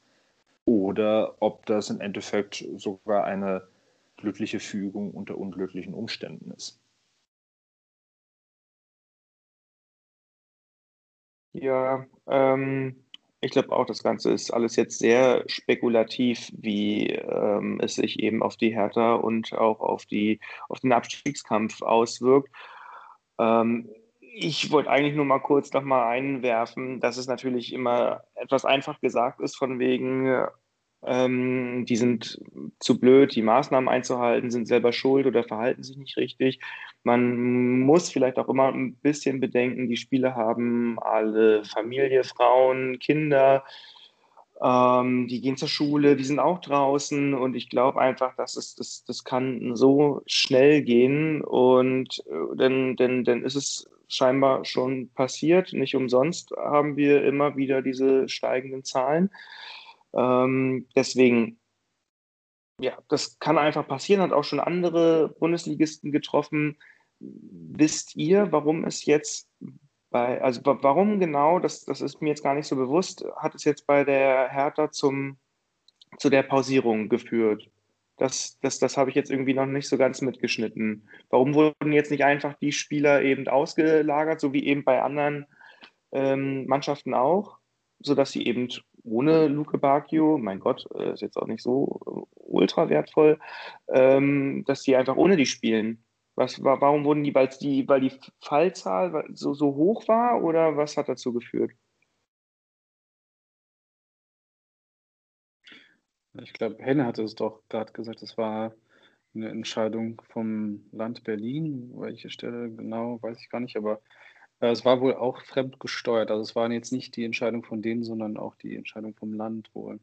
oder ob das im Endeffekt sogar eine glückliche Fügung unter unglücklichen Umständen ist. Ja, ähm, ich glaube auch, das Ganze ist alles jetzt sehr spekulativ, wie ähm, es sich eben auf die Hertha und auch auf, die, auf den Abstiegskampf auswirkt. Ähm, ich wollte eigentlich nur mal kurz noch mal einwerfen, dass es natürlich immer etwas einfach gesagt ist, von wegen, ähm, die sind zu blöd, die Maßnahmen einzuhalten, sind selber schuld oder verhalten sich nicht richtig. Man muss vielleicht auch immer ein bisschen bedenken, die Spieler haben alle Familie, Frauen, Kinder, ähm, die gehen zur Schule, die sind auch draußen und ich glaube einfach, dass es, das, das kann so schnell gehen und äh, dann, dann, dann ist es scheinbar schon passiert. Nicht umsonst haben wir immer wieder diese steigenden Zahlen. Ähm, deswegen, ja, das kann einfach passieren, hat auch schon andere Bundesligisten getroffen. Wisst ihr, warum es jetzt bei, also warum genau, das, das ist mir jetzt gar nicht so bewusst, hat es jetzt bei der Hertha zum zu der Pausierung geführt? Das, das, das habe ich jetzt irgendwie noch nicht so ganz mitgeschnitten. Warum wurden jetzt nicht einfach die Spieler eben ausgelagert, so wie eben bei anderen ähm, Mannschaften auch, sodass sie eben ohne Luke Bacchio, mein Gott, äh, ist jetzt auch nicht so äh, ultra wertvoll, ähm, dass die einfach ohne die spielen. Was, warum wurden die, weil die, weil die Fallzahl so, so hoch war oder was hat dazu geführt? Ich glaube, Henne hatte es doch gerade gesagt, es war eine Entscheidung vom Land Berlin. Welche Stelle genau, weiß ich gar nicht, aber es war wohl auch fremdgesteuert. Also es waren jetzt nicht die Entscheidung von denen, sondern auch die Entscheidung vom Land wohl.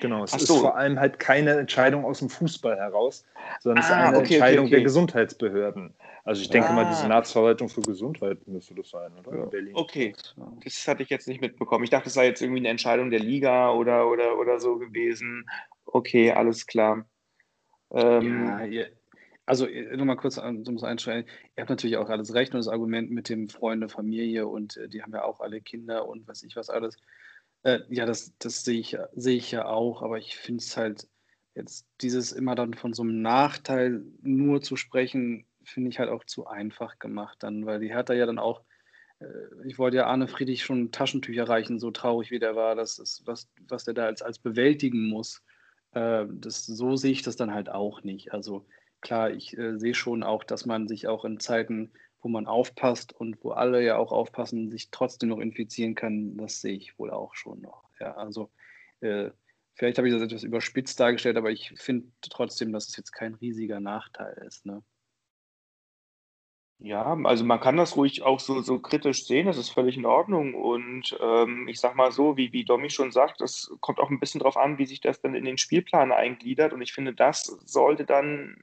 Genau, es so. ist vor allem halt keine Entscheidung aus dem Fußball heraus, sondern es Ah, ist eine okay, Entscheidung okay, okay. der Gesundheitsbehörden. Also ich denke mal, die Ah. Senatsverwaltung für Gesundheit müsste das sein, oder? Ja. In Berlin. Okay, das hatte ich jetzt nicht mitbekommen. Ich dachte, es sei jetzt irgendwie eine Entscheidung der Liga oder, oder, oder so gewesen. Okay, alles klar. Ähm, Ja, ihr, also äh, nochmal kurz an- zum Einstellen. Ihr habt natürlich auch alles recht und das Argument mit dem Freunde, Familie und äh, die haben ja auch alle Kinder und weiß ich was alles. Äh, ja, das, das sehe ich, sehe ich ja auch, aber ich finde es halt jetzt dieses immer dann von so einem Nachteil nur zu sprechen, finde ich halt auch zu einfach gemacht dann, weil die Hertha ja dann auch, äh, ich wollte ja Arne Friedrich schon Taschentücher reichen, so traurig wie der war, das ist, was, was der da als, als bewältigen muss. Äh, das, so sehe ich das dann halt auch nicht. Also klar, ich äh, sehe schon auch, dass man sich auch in Zeiten, wo man aufpasst und wo alle ja auch aufpassen, sich trotzdem noch infizieren kann, das sehe ich wohl auch schon noch. Ja, also äh, vielleicht habe ich das etwas überspitzt dargestellt, aber ich finde trotzdem, dass es jetzt kein riesiger Nachteil ist. Ne? Ja, also man kann das ruhig auch so, so kritisch sehen, das ist völlig in Ordnung. Und ähm, ich sag mal so, wie, wie Domi schon sagt, das kommt auch ein bisschen drauf an, wie sich das dann in den Spielplan eingliedert. Und ich finde, das sollte dann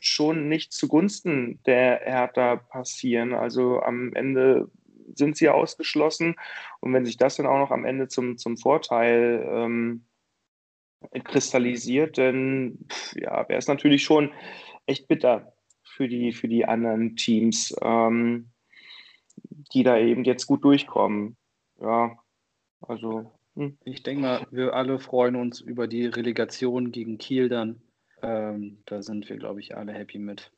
schon nicht zugunsten der Hertha passieren. Also am Ende sind sie ausgeschlossen. Und wenn sich das dann auch noch am Ende zum, zum Vorteil ähm, kristallisiert, dann ja, wäre es natürlich schon echt bitter für die, für die anderen Teams, ähm, die da eben jetzt gut durchkommen. Ja, also. Hm. Ich denke mal, wir alle freuen uns über die Relegation gegen Kiel dann. Ähm, da sind wir, glaube ich, alle happy mit.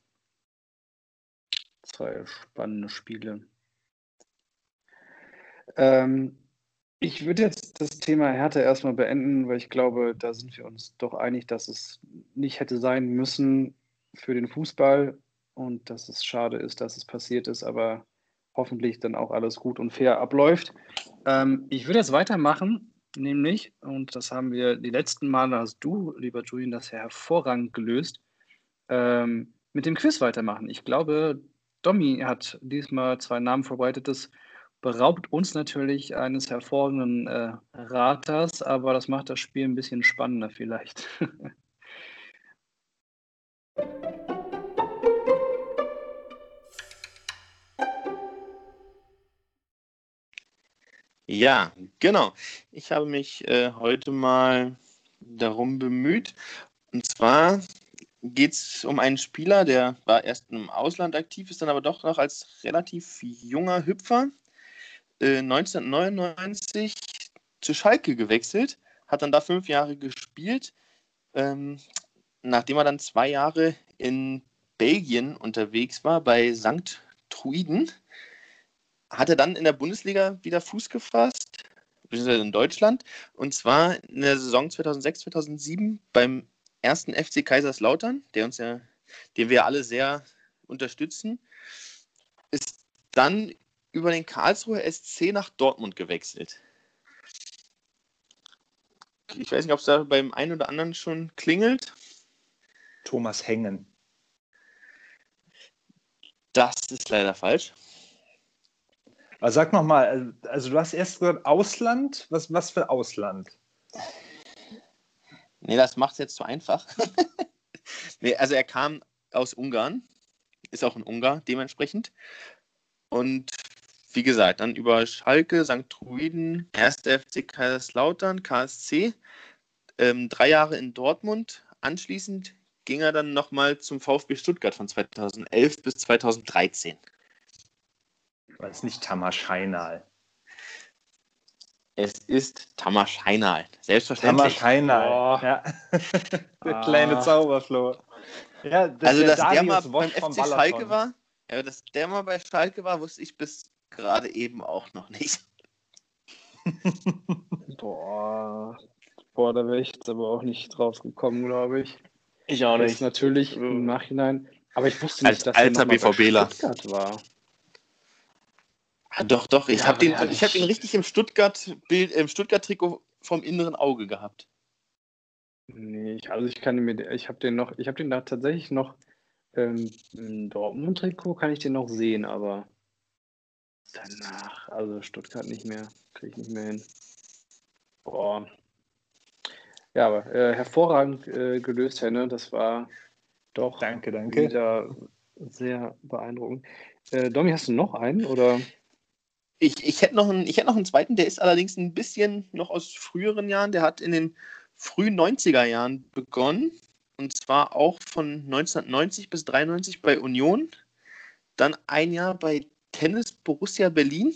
Zwei spannende Spiele. Ähm, ich würde jetzt das Thema Härte erstmal beenden, weil ich glaube, da sind wir uns doch einig, dass es nicht hätte sein müssen für den Fußball und dass es schade ist, dass es passiert ist, aber hoffentlich dann auch alles gut und fair abläuft. Ähm, ich würde jetzt weitermachen, nämlich, und das haben wir die letzten Male, hast du, lieber Julian, das hervorragend gelöst, ähm, mit dem Quiz weitermachen. Ich glaube, Domi hat diesmal zwei Namen verbreitet. Das beraubt uns natürlich eines hervorragenden äh, Raters, aber das macht das Spiel ein bisschen spannender vielleicht. Ja, genau. Ich habe mich äh, heute mal darum bemüht. Und zwar geht es um einen Spieler, der war erst im Ausland aktiv, ist dann aber doch noch als relativ junger Hüpfer äh, 1999 zu Schalke gewechselt, hat dann da fünf Jahre gespielt, ähm, nachdem er dann zwei Jahre in Belgien unterwegs war, bei St. Truiden, hat er dann in der Bundesliga wieder Fuß gefasst, beziehungsweise in Deutschland, und zwar in der Saison 2006, 2007 beim ersten FC Kaiserslautern, der uns ja, den wir alle sehr unterstützen, ist dann über den Karlsruher SC nach Dortmund gewechselt. Ich weiß nicht, ob es da beim einen oder anderen schon klingelt. Thomas Hengen. Das ist leider falsch. Aber sag nochmal, also du hast erst gesagt Ausland. Was, was für Ausland? Nee, das macht es jetzt zu einfach. nee, also er kam aus Ungarn, ist auch ein Ungar dementsprechend. Und wie gesagt, dann über Schalke, St. Truiden, 1. FC Kaiserslautern, KSC, ähm, drei Jahre in Dortmund. Anschließend ging er dann nochmal zum VfB Stuttgart von 2011 bis 2013. Es nicht Tamas Scheinal? Es ist Tamas Heinal. Selbstverständlich. Tamas Heinal. Oh. Ja. der ah. kleine Zauberfloh. Ja, das also, dass der mal beim FC Schalke war, ja, dass der mal bei Schalke war, wusste ich bis gerade eben auch noch nicht. Boah. Boah, da wäre ich jetzt aber auch nicht drauf gekommen, glaube ich. Ich auch nicht. natürlich im Nachhinein. Aber ich wusste nicht, Als dass alter BVBler war. Doch, doch. Ich ja, habe den, ich hab ihn richtig im Stuttgart-Bild, im Stuttgart-Trikot vom inneren Auge gehabt. Nee, ich, also ich kann mir, ich habe den noch, ich habe den da tatsächlich noch ähm, im Dortmund-Trikot kann ich den noch sehen, aber danach, also Stuttgart nicht mehr, kriege ich nicht mehr hin. Boah. Ja, aber äh, hervorragend äh, gelöst, Henne. Das war doch danke, danke. wieder sehr beeindruckend. Äh, Domi, hast du noch einen oder? Ich, ich, hätte noch einen, ich hätte noch einen zweiten, der ist allerdings ein bisschen noch aus früheren Jahren. Der hat in den frühen 90er Jahren begonnen. Und zwar auch von 1990 bis 93 bei Union. Dann ein Jahr bei Tennis Borussia Berlin.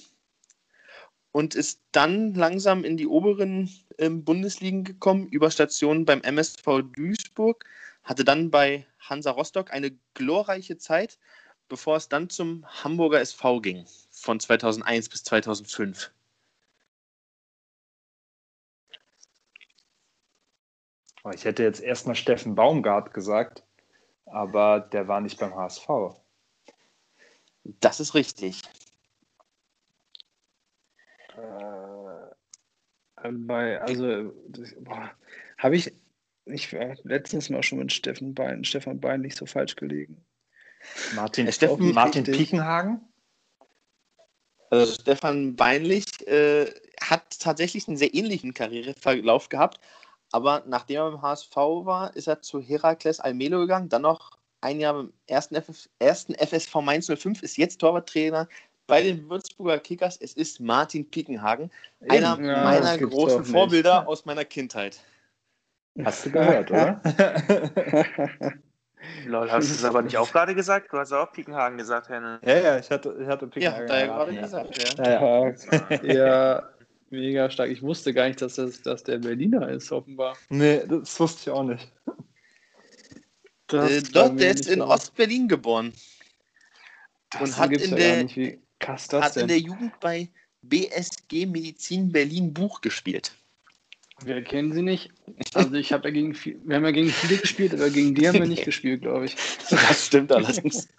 Und ist dann langsam in die oberen ähm, Bundesligen gekommen, über Stationen beim MSV Duisburg. Hatte dann bei Hansa Rostock eine glorreiche Zeit, bevor es dann zum Hamburger SV ging von 2001 bis 2005. Ich hätte jetzt erstmal Steffen Baumgart gesagt, aber der war nicht beim HSV. Das ist richtig. Äh, bei, also, habe ich, ich war letztens mal schon mit Steffen Bein, Stefan Bein nicht so falsch gelegen. Martin, Steffen, Martin Piekenhagen? Also Stefan Beinlich äh, hat tatsächlich einen sehr ähnlichen Karriereverlauf gehabt, aber nachdem er beim HSV war, ist er zu Herakles Almelo gegangen, dann noch ein Jahr beim ersten, FF, ersten FSV Mainz 05, ist jetzt Torwarttrainer bei den Würzburger Kickers. Es ist Martin Piekenhagen, einer ja, meiner großen Vorbilder aus meiner Kindheit. Hast du gehört, oder? Lol, hast du es aber nicht auch gerade gesagt? Du hast auch Pickenhagen gesagt, Henne. Ja, ja, ich hatte, ich hatte Pickenhagen. Ja, da ja gerade gesagt, ja. Ja, ja. ja, mega stark. Ich wusste gar nicht, dass, das, dass der Berliner ist, offenbar. Nee, das wusste ich auch nicht. Äh, dort, der ist in Ostberlin geboren. Das und hat, in der, hat in der Jugend bei BSG Medizin Berlin Buch gespielt. Wir kennen sie nicht. Also ich habe dagegen viel, wir haben ja gegen viele gespielt, aber gegen die haben wir nicht gespielt, glaube ich. Das stimmt allerdings.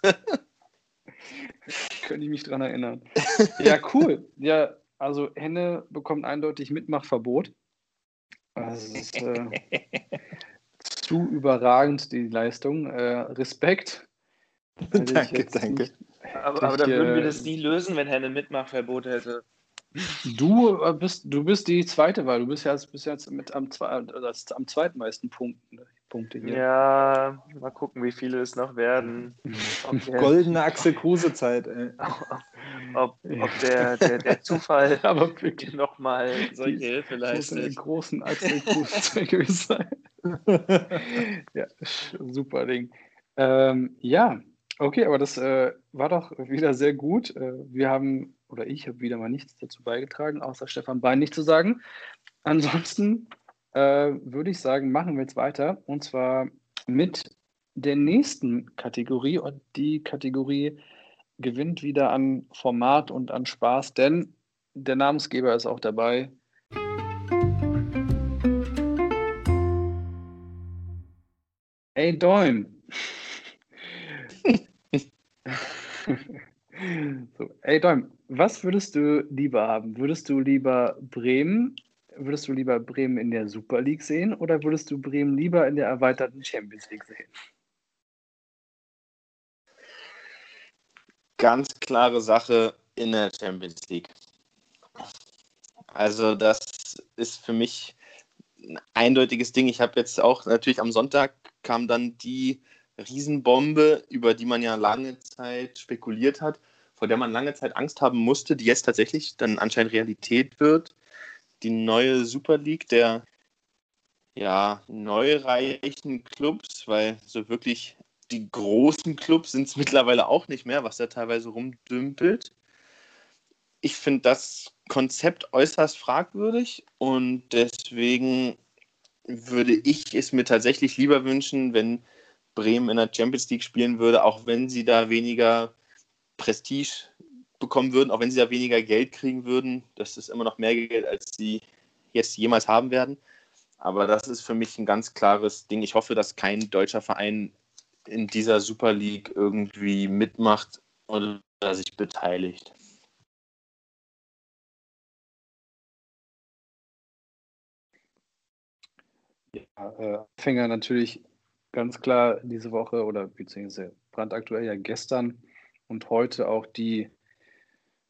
Könnte ich mich dran erinnern. Ja, cool. Ja, also Henne bekommt eindeutig Mitmachverbot. Es ist äh, zu überragend, die Leistung. Äh, Respekt. danke, danke. aber, aber dann würden wir das nie lösen, wenn Henne Mitmachverbot hätte. Du äh, bist, du bist die zweite, weil du bist jetzt, bist jetzt mit am, das, am zweitmeisten Punkten, Punkte hier. Ja, mal gucken, wie viele es noch werden. Goldene Axel Kruse-Zeit, ey. Ob, ob der, der, der Zufall aber wirklich nochmal solche Hilfe leistet. Den großen Axel Kruse sein. ja, super Ding. Ähm, ja, okay, aber das äh, war doch wieder sehr gut. Äh, wir haben oder ich habe wieder mal nichts dazu beigetragen, außer Stefan Bein nicht zu sagen. Ansonsten äh, würde ich sagen, machen wir jetzt weiter und zwar mit der nächsten Kategorie und die Kategorie gewinnt wieder an Format und an Spaß, denn der Namensgeber ist auch dabei. Ey, Däum. so, ey, Däum, was würdest du lieber haben? Würdest du lieber Bremen, würdest du lieber Bremen in der Super League sehen oder würdest du Bremen lieber in der erweiterten Champions League sehen? Ganz klare Sache in der Champions League. Also das ist für mich ein eindeutiges Ding. Ich habe jetzt auch natürlich am Sonntag kam dann die Riesenbombe, über die man ja lange Zeit spekuliert hat vor der man lange Zeit Angst haben musste, die jetzt tatsächlich dann anscheinend Realität wird. Die neue Super League der ja, neureichen Clubs, weil so wirklich die großen Clubs sind es mittlerweile auch nicht mehr, was da teilweise rumdümpelt. Ich finde das Konzept äußerst fragwürdig und deswegen würde ich es mir tatsächlich lieber wünschen, wenn Bremen in der Champions League spielen würde, auch wenn sie da weniger Prestige bekommen würden, auch wenn sie da weniger Geld kriegen würden. Das ist immer noch mehr Geld, als sie jetzt jemals haben werden. Aber das ist für mich ein ganz klares Ding. Ich hoffe, dass kein deutscher Verein in dieser Super League irgendwie mitmacht oder sich beteiligt. Ja, äh, Anfänger natürlich ganz klar diese Woche oder beziehungsweise brandaktuell ja gestern und heute auch die,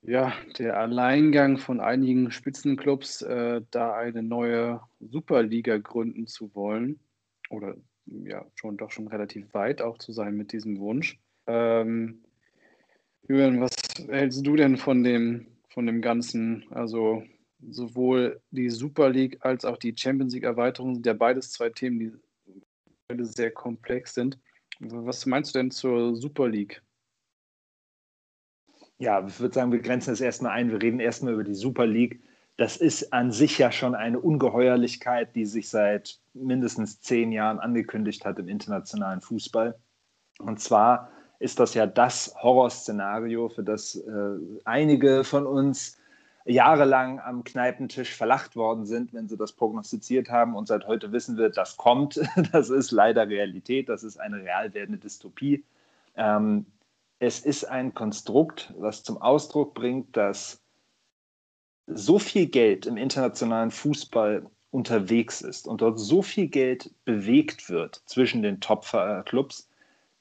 ja, der Alleingang von einigen Spitzenclubs, äh, da eine neue Superliga gründen zu wollen oder ja, schon doch schon relativ weit auch zu sein mit diesem Wunsch. Ähm, Julian, was hältst du denn von dem, von dem Ganzen? Also sowohl die Super League als auch die Champions League Erweiterung sind ja beides zwei Themen, die sehr komplex sind. Was meinst du denn zur Super League? Ja, ich würde sagen, wir grenzen das erstmal ein. Wir reden erstmal über die Super League. Das ist an sich ja schon eine Ungeheuerlichkeit, die sich seit mindestens zehn Jahren angekündigt hat im internationalen Fußball. Und zwar ist das ja das Horrorszenario, für das äh, einige von uns jahrelang am Kneipentisch verlacht worden sind, wenn sie das prognostiziert haben und seit heute wissen wir, das kommt. Das ist leider Realität, das ist eine real werdende Dystopie. Ähm, es ist ein Konstrukt, was zum Ausdruck bringt, dass so viel Geld im internationalen Fußball unterwegs ist und dort so viel Geld bewegt wird zwischen den Top-Clubs,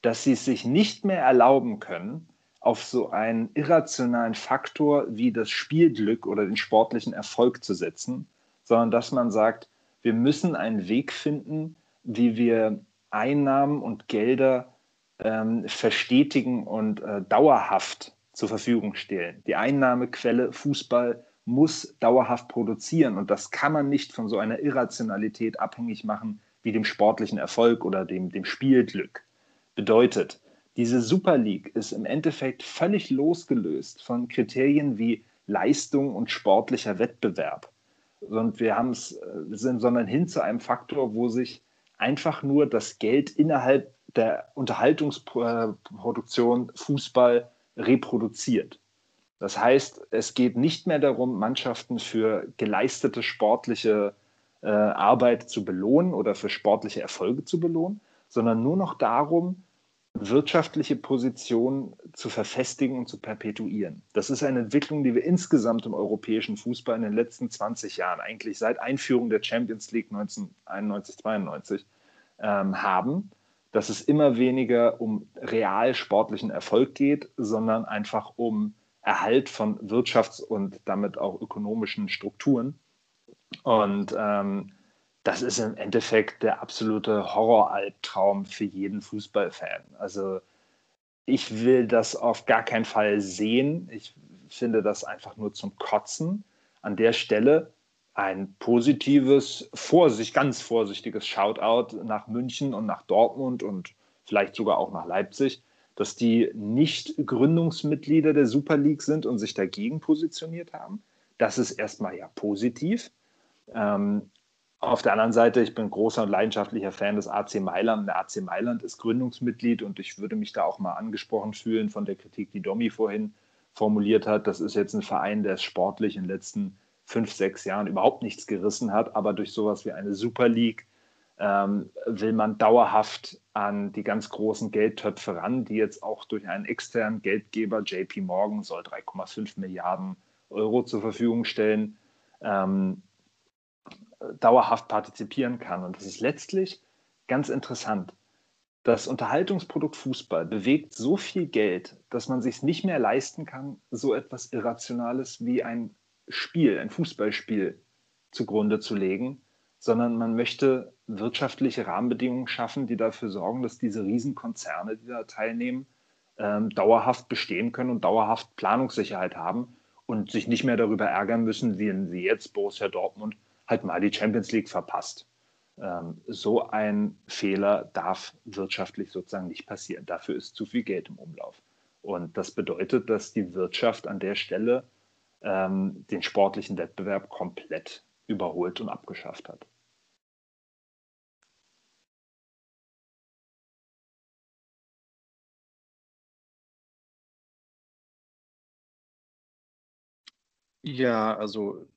dass sie es sich nicht mehr erlauben können, auf so einen irrationalen Faktor wie das Spielglück oder den sportlichen Erfolg zu setzen, sondern dass man sagt, wir müssen einen Weg finden, wie wir Einnahmen und Gelder ähm, verstetigen und äh, dauerhaft zur Verfügung stellen. Die Einnahmequelle Fußball muss dauerhaft produzieren und das kann man nicht von so einer Irrationalität abhängig machen wie dem sportlichen Erfolg oder dem, dem Spielglück. Bedeutet, diese Super League ist im Endeffekt völlig losgelöst von Kriterien wie Leistung und sportlicher Wettbewerb. Und wir haben es, äh, sondern hin zu einem Faktor, wo sich einfach nur das Geld innerhalb der Unterhaltungsproduktion Fußball reproduziert. Das heißt, es geht nicht mehr darum, Mannschaften für geleistete sportliche äh, Arbeit zu belohnen oder für sportliche Erfolge zu belohnen, sondern nur noch darum, wirtschaftliche Position zu verfestigen und zu perpetuieren. Das ist eine Entwicklung, die wir insgesamt im europäischen Fußball in den letzten 20 Jahren, eigentlich seit Einführung der Champions League 1991, 92, ähm, haben, dass es immer weniger um real sportlichen Erfolg geht, sondern einfach um Erhalt von Wirtschafts- und damit auch ökonomischen Strukturen. Und ähm, das ist im Endeffekt der absolute Horroralbtraum für jeden Fußballfan. Also ich will das auf gar keinen Fall sehen. Ich finde das einfach nur zum Kotzen. An der Stelle ein positives, vorsichtig, ganz vorsichtiges Shoutout nach München und nach Dortmund und vielleicht sogar auch nach Leipzig, dass die nicht Gründungsmitglieder der Super League sind und sich dagegen positioniert haben. Das ist erstmal ja positiv. Ähm, auf der anderen Seite, ich bin großer und leidenschaftlicher Fan des AC Mailand. Der AC Mailand ist Gründungsmitglied und ich würde mich da auch mal angesprochen fühlen von der Kritik, die Domi vorhin formuliert hat. Das ist jetzt ein Verein, der es sportlich in den letzten fünf, sechs Jahren überhaupt nichts gerissen hat, aber durch sowas wie eine Super League ähm, will man dauerhaft an die ganz großen Geldtöpfe ran, die jetzt auch durch einen externen Geldgeber, JP Morgan, soll 3,5 Milliarden Euro zur Verfügung stellen. Ähm, dauerhaft partizipieren kann. Und das ist letztlich ganz interessant. Das Unterhaltungsprodukt Fußball bewegt so viel Geld, dass man sich nicht mehr leisten kann, so etwas Irrationales wie ein Spiel, ein Fußballspiel zugrunde zu legen, sondern man möchte wirtschaftliche Rahmenbedingungen schaffen, die dafür sorgen, dass diese Riesenkonzerne, die da teilnehmen, ähm, dauerhaft bestehen können und dauerhaft Planungssicherheit haben und sich nicht mehr darüber ärgern müssen, wie, wie jetzt Borussia Dortmund halt mal die Champions League verpasst. Ähm, so ein Fehler darf wirtschaftlich sozusagen nicht passieren. Dafür ist zu viel Geld im Umlauf. Und das bedeutet, dass die Wirtschaft an der Stelle ähm, den sportlichen Wettbewerb komplett überholt und abgeschafft hat. Ja, also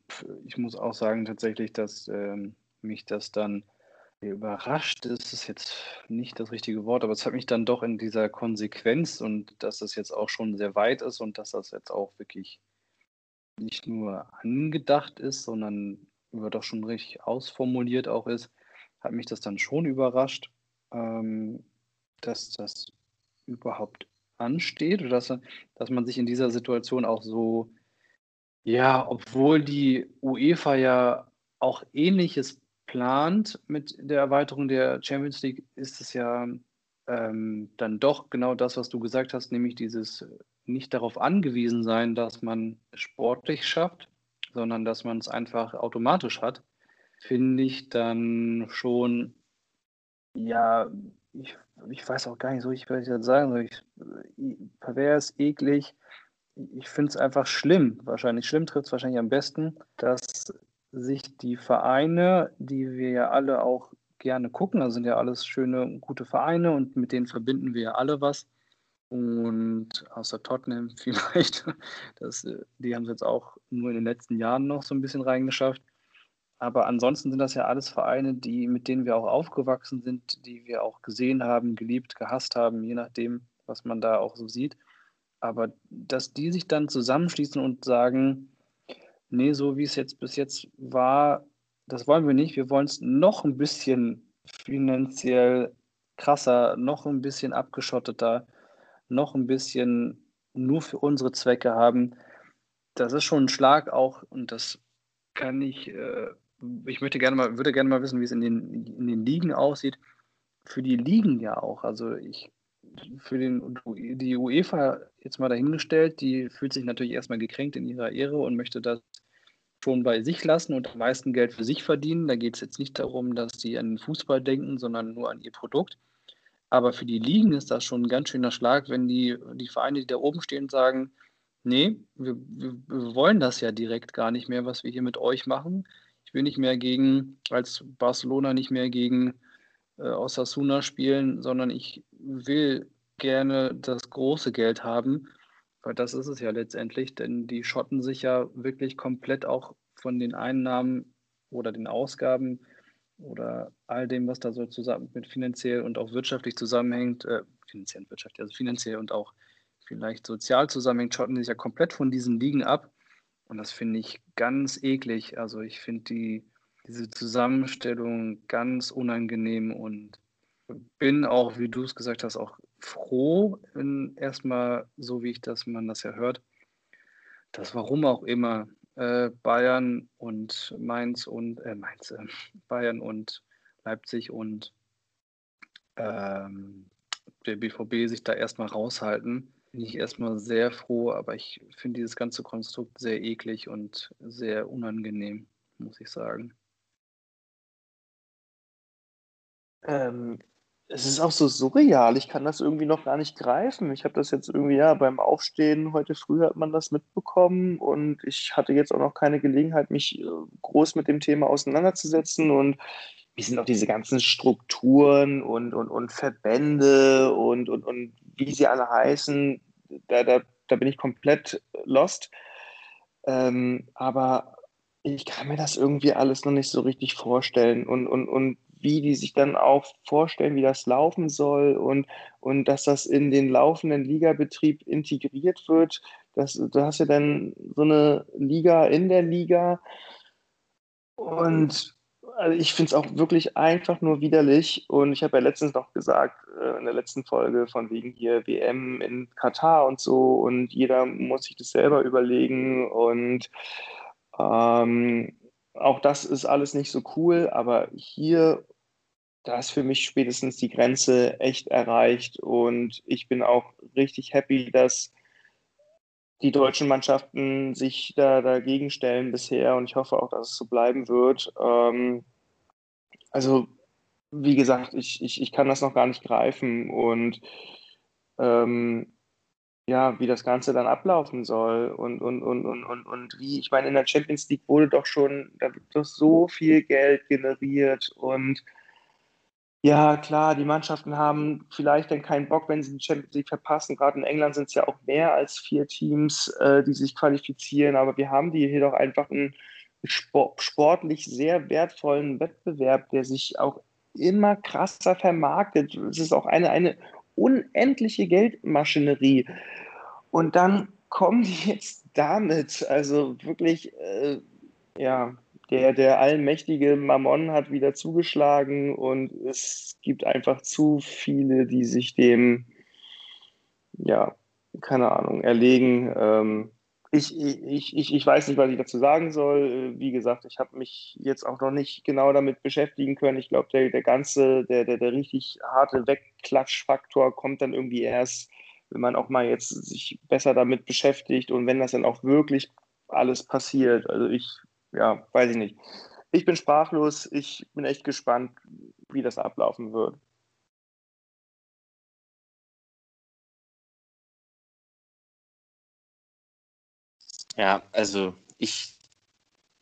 ich muss auch sagen tatsächlich, dass ähm, mich das dann überrascht ist, ist jetzt nicht das richtige Wort, aber es hat mich dann doch in dieser Konsequenz und dass das jetzt auch schon sehr weit ist und dass das jetzt auch wirklich nicht nur angedacht ist, sondern über doch schon richtig ausformuliert auch ist, hat mich das dann schon überrascht, ähm, dass das überhaupt ansteht oder dass, dass man sich in dieser Situation auch so ja, obwohl die UEFA ja auch Ähnliches plant mit der Erweiterung der Champions League, ist es ja ähm, dann doch genau das, was du gesagt hast, nämlich dieses nicht darauf angewiesen sein, dass man sportlich schafft, sondern dass man es einfach automatisch hat, finde ich dann schon, ja, ich, ich weiß auch gar nicht so, ich will jetzt sagen, ich, pervers, eklig, ich finde es einfach schlimm, wahrscheinlich schlimm trifft es wahrscheinlich am besten, dass sich die Vereine, die wir ja alle auch gerne gucken, das sind ja alles schöne, gute Vereine und mit denen verbinden wir ja alle was. Und außer Tottenham vielleicht, das, die haben es jetzt auch nur in den letzten Jahren noch so ein bisschen reingeschafft. Aber ansonsten sind das ja alles Vereine, die, mit denen wir auch aufgewachsen sind, die wir auch gesehen haben, geliebt, gehasst haben, je nachdem, was man da auch so sieht. Aber dass die sich dann zusammenschließen und sagen, nee, so wie es jetzt bis jetzt war, das wollen wir nicht. Wir wollen es noch ein bisschen finanziell krasser, noch ein bisschen abgeschotteter, noch ein bisschen nur für unsere Zwecke haben. Das ist schon ein Schlag auch und das kann ich, äh, ich möchte gerne mal, würde gerne mal wissen, wie es in den, in den Ligen aussieht. Für die Ligen ja auch. Also ich für den, die UEFA jetzt mal dahingestellt, die fühlt sich natürlich erstmal gekränkt in ihrer Ehre und möchte das schon bei sich lassen und am meisten Geld für sich verdienen. Da geht es jetzt nicht darum, dass sie an den Fußball denken, sondern nur an ihr Produkt. Aber für die Ligen ist das schon ein ganz schöner Schlag, wenn die, die Vereine, die da oben stehen, sagen, nee, wir, wir, wollen das ja direkt gar nicht mehr, was wir hier mit euch machen. Ich will nicht mehr gegen, als Barcelona nicht mehr gegen äh, Osasuna spielen, sondern ich will gerne das große Geld haben, weil das ist es ja letztendlich, denn die schotten sich ja wirklich komplett auch von den Einnahmen oder den Ausgaben oder all dem, was da so zusammen mit finanziell und auch wirtschaftlich zusammenhängt, äh, finanziell und wirtschaftlich, also finanziell und auch vielleicht sozial zusammenhängt, schotten sich ja komplett von diesen Ligen ab. Und das finde ich ganz eklig. Also ich finde die diese Zusammenstellung ganz unangenehm und bin auch, wie du es gesagt hast, auch froh, erstmal, so wie ich das, man das ja hört, dass warum auch immer äh, Bayern und Mainz und äh, Mainz, äh, Bayern und Leipzig und ähm, der BVB sich da erstmal raushalten. Bin ich erstmal sehr froh, aber ich finde dieses ganze Konstrukt sehr eklig und sehr unangenehm, muss ich sagen. Ähm, es ist auch so surreal. Ich kann das irgendwie noch gar nicht greifen. Ich habe das jetzt irgendwie, ja, beim Aufstehen heute früh hat man das mitbekommen und ich hatte jetzt auch noch keine Gelegenheit, mich äh, groß mit dem Thema auseinanderzusetzen und wie sind auch diese ganzen Strukturen und, und, und Verbände und, und, und wie sie alle heißen. Da, da, da bin ich komplett lost. Ähm, aber ich kann mir das irgendwie alles noch nicht so richtig vorstellen. Und, und, und wie die sich dann auch vorstellen, wie das laufen soll und, und dass das in den laufenden Ligabetrieb integriert wird. Das, du hast ja dann so eine Liga in der Liga. Und also ich finde es auch wirklich einfach nur widerlich. Und ich habe ja letztens noch gesagt, äh, in der letzten Folge, von wegen hier WM in Katar und so. Und jeder muss sich das selber überlegen. Und ähm, auch das ist alles nicht so cool, aber hier, da ist für mich spätestens die Grenze echt erreicht und ich bin auch richtig happy, dass die deutschen Mannschaften sich da dagegen stellen bisher und ich hoffe auch, dass es so bleiben wird. Ähm, also, wie gesagt, ich, ich, ich kann das noch gar nicht greifen und ähm, ja, wie das Ganze dann ablaufen soll und, und, und, und, und, und wie, ich meine, in der Champions League wurde doch schon, da wird doch so viel Geld generiert und ja, klar, die Mannschaften haben vielleicht dann keinen Bock, wenn sie die Champions League verpassen. Gerade in England sind es ja auch mehr als vier Teams, äh, die sich qualifizieren, aber wir haben die hier doch einfach einen sportlich sehr wertvollen Wettbewerb, der sich auch immer krasser vermarktet. Es ist auch eine, eine unendliche Geldmaschinerie. Und dann kommen die jetzt damit, also wirklich, äh, ja, der, der allmächtige Mammon hat wieder zugeschlagen und es gibt einfach zu viele, die sich dem, ja, keine Ahnung, erlegen. Ähm, ich, ich, ich, ich weiß nicht, was ich dazu sagen soll. Wie gesagt, ich habe mich jetzt auch noch nicht genau damit beschäftigen können. Ich glaube, der, der ganze, der, der, der richtig harte Wegklatschfaktor kommt dann irgendwie erst, wenn man auch mal jetzt sich besser damit beschäftigt und wenn das dann auch wirklich alles passiert. Also ich, ja, weiß ich nicht. Ich bin sprachlos. Ich bin echt gespannt, wie das ablaufen wird. Ja, also ich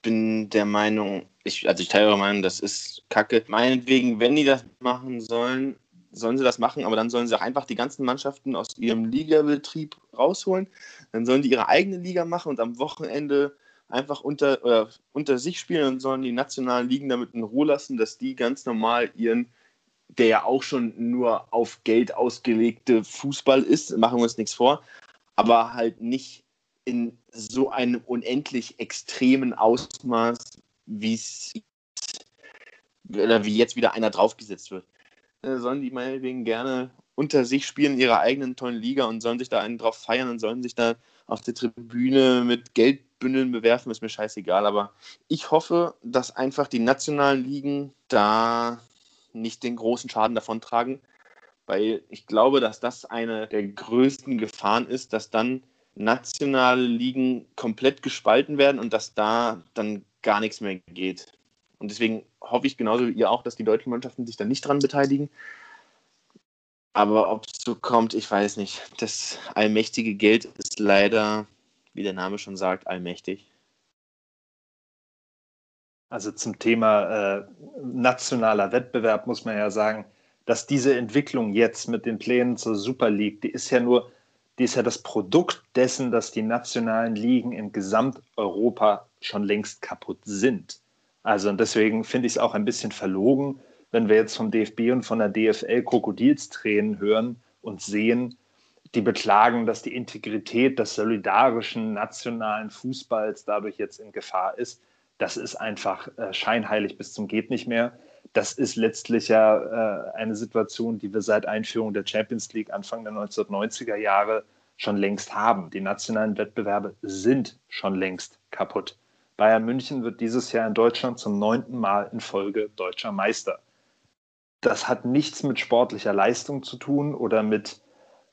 bin der Meinung, ich, also ich teile eure Meinung, das ist Kacke. Meinetwegen, wenn die das machen sollen, sollen sie das machen, aber dann sollen sie auch einfach die ganzen Mannschaften aus ihrem Ligabetrieb rausholen. Dann sollen die ihre eigene Liga machen und am Wochenende einfach unter, oder unter sich spielen und sollen die nationalen Ligen damit in Ruhe lassen, dass die ganz normal ihren, der ja auch schon nur auf Geld ausgelegte Fußball ist, machen wir uns nichts vor, aber halt nicht in so einem unendlich extremen Ausmaß, wie es wie jetzt wieder einer draufgesetzt wird. Äh, sollen die meinetwegen gerne unter sich spielen in ihrer eigenen tollen Liga und sollen sich da einen drauf feiern und sollen sich da auf der Tribüne mit Geldbündeln bewerfen, ist mir scheißegal. Aber ich hoffe, dass einfach die nationalen Ligen da nicht den großen Schaden davontragen, weil ich glaube, dass das eine der größten Gefahren ist, dass dann nationale Ligen komplett gespalten werden und dass da dann gar nichts mehr geht. Und deswegen hoffe ich genauso wie ihr auch, dass die deutschen Mannschaften sich da nicht dran beteiligen. Aber ob es so kommt, ich weiß nicht. Das allmächtige Geld ist leider, wie der Name schon sagt, allmächtig. Also zum Thema äh, nationaler Wettbewerb muss man ja sagen, dass diese Entwicklung jetzt mit den Plänen zur Super League, die ist ja nur die ist ja das Produkt dessen, dass die nationalen Ligen in Gesamteuropa schon längst kaputt sind. Also und deswegen finde ich es auch ein bisschen verlogen, wenn wir jetzt vom DFB und von der DFL Krokodilstränen hören und sehen, die beklagen, dass die Integrität des solidarischen nationalen Fußballs dadurch jetzt in Gefahr ist. Das ist einfach äh, scheinheilig bis zum geht nicht mehr. Das ist letztlich ja äh, eine Situation, die wir seit Einführung der Champions League Anfang der 1990er Jahre schon längst haben. Die nationalen Wettbewerbe sind schon längst kaputt. Bayern München wird dieses Jahr in Deutschland zum neunten Mal in Folge deutscher Meister. Das hat nichts mit sportlicher Leistung zu tun oder mit,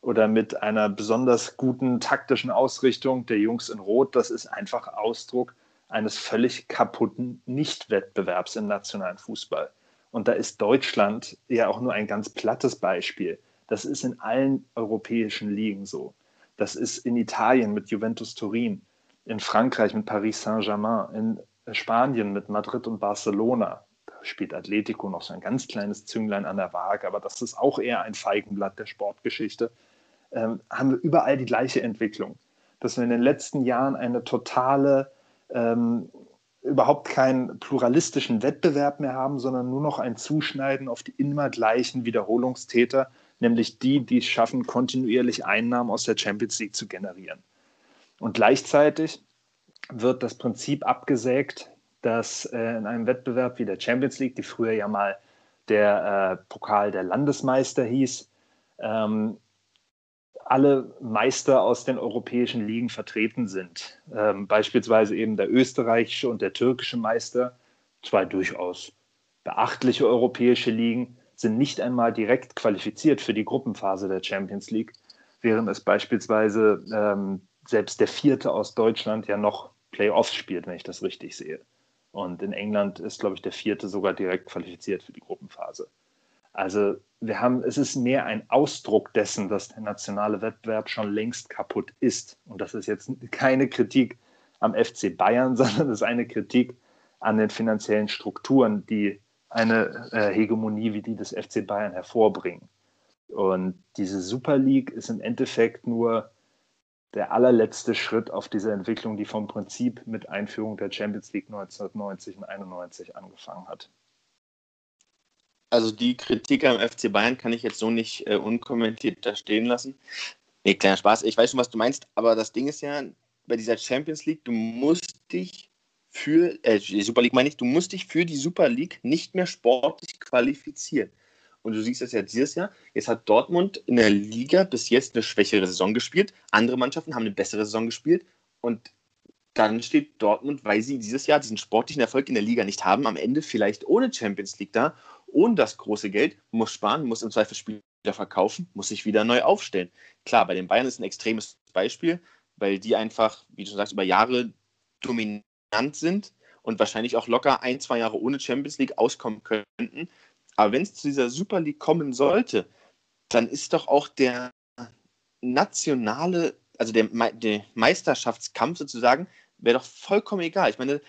oder mit einer besonders guten taktischen Ausrichtung der Jungs in Rot. Das ist einfach Ausdruck eines völlig kaputten Nichtwettbewerbs im nationalen Fußball. Und da ist Deutschland ja auch nur ein ganz plattes Beispiel. Das ist in allen europäischen Ligen so. Das ist in Italien mit Juventus Turin, in Frankreich mit Paris Saint-Germain, in Spanien mit Madrid und Barcelona. Da spielt Atletico noch so ein ganz kleines Zünglein an der Waage, aber das ist auch eher ein Feigenblatt der Sportgeschichte. Ähm, haben wir überall die gleiche Entwicklung, dass wir in den letzten Jahren eine totale ähm, überhaupt keinen pluralistischen Wettbewerb mehr haben, sondern nur noch ein Zuschneiden auf die immer gleichen Wiederholungstäter, nämlich die, die es schaffen, kontinuierlich Einnahmen aus der Champions League zu generieren. Und gleichzeitig wird das Prinzip abgesägt, dass äh, in einem Wettbewerb wie der Champions League, die früher ja mal der äh, Pokal der Landesmeister hieß, ähm, alle Meister aus den europäischen Ligen vertreten sind. Ähm, beispielsweise eben der österreichische und der türkische Meister, zwei durchaus beachtliche europäische Ligen, sind nicht einmal direkt qualifiziert für die Gruppenphase der Champions League, während es beispielsweise ähm, selbst der Vierte aus Deutschland ja noch Playoffs spielt, wenn ich das richtig sehe. Und in England ist, glaube ich, der Vierte sogar direkt qualifiziert für die Gruppenphase. Also wir haben, es ist mehr ein Ausdruck dessen, dass der nationale Wettbewerb schon längst kaputt ist. Und das ist jetzt keine Kritik am FC Bayern, sondern es ist eine Kritik an den finanziellen Strukturen, die eine äh, Hegemonie wie die des FC Bayern hervorbringen. Und diese Super League ist im Endeffekt nur der allerletzte Schritt auf dieser Entwicklung, die vom Prinzip mit Einführung der Champions League 1990 und 91 angefangen hat. Also die Kritik am FC Bayern kann ich jetzt so nicht äh, unkommentiert da stehen lassen. Nee, kleiner Spaß. Ich weiß schon, was du meinst, aber das Ding ist ja, bei dieser Champions League, du musst dich für, äh, Super League meine ich, du musst dich für die Super League nicht mehr sportlich qualifizieren. Und du siehst das ja dieses Jahr. Jetzt hat Dortmund in der Liga bis jetzt eine schwächere Saison gespielt. Andere Mannschaften haben eine bessere Saison gespielt. Und dann steht Dortmund, weil sie dieses Jahr diesen sportlichen Erfolg in der Liga nicht haben, am Ende vielleicht ohne Champions League da, ohne das große Geld, muss sparen, muss im Zweifel Spieler verkaufen, muss sich wieder neu aufstellen. Klar, bei den Bayern ist ein extremes Beispiel, weil die einfach, wie du schon sagst, über Jahre dominant sind und wahrscheinlich auch locker ein, zwei Jahre ohne Champions League auskommen könnten. Aber wenn es zu dieser Super League kommen sollte, dann ist doch auch der nationale, also der, der Meisterschaftskampf sozusagen, wäre doch vollkommen egal. Ich meine,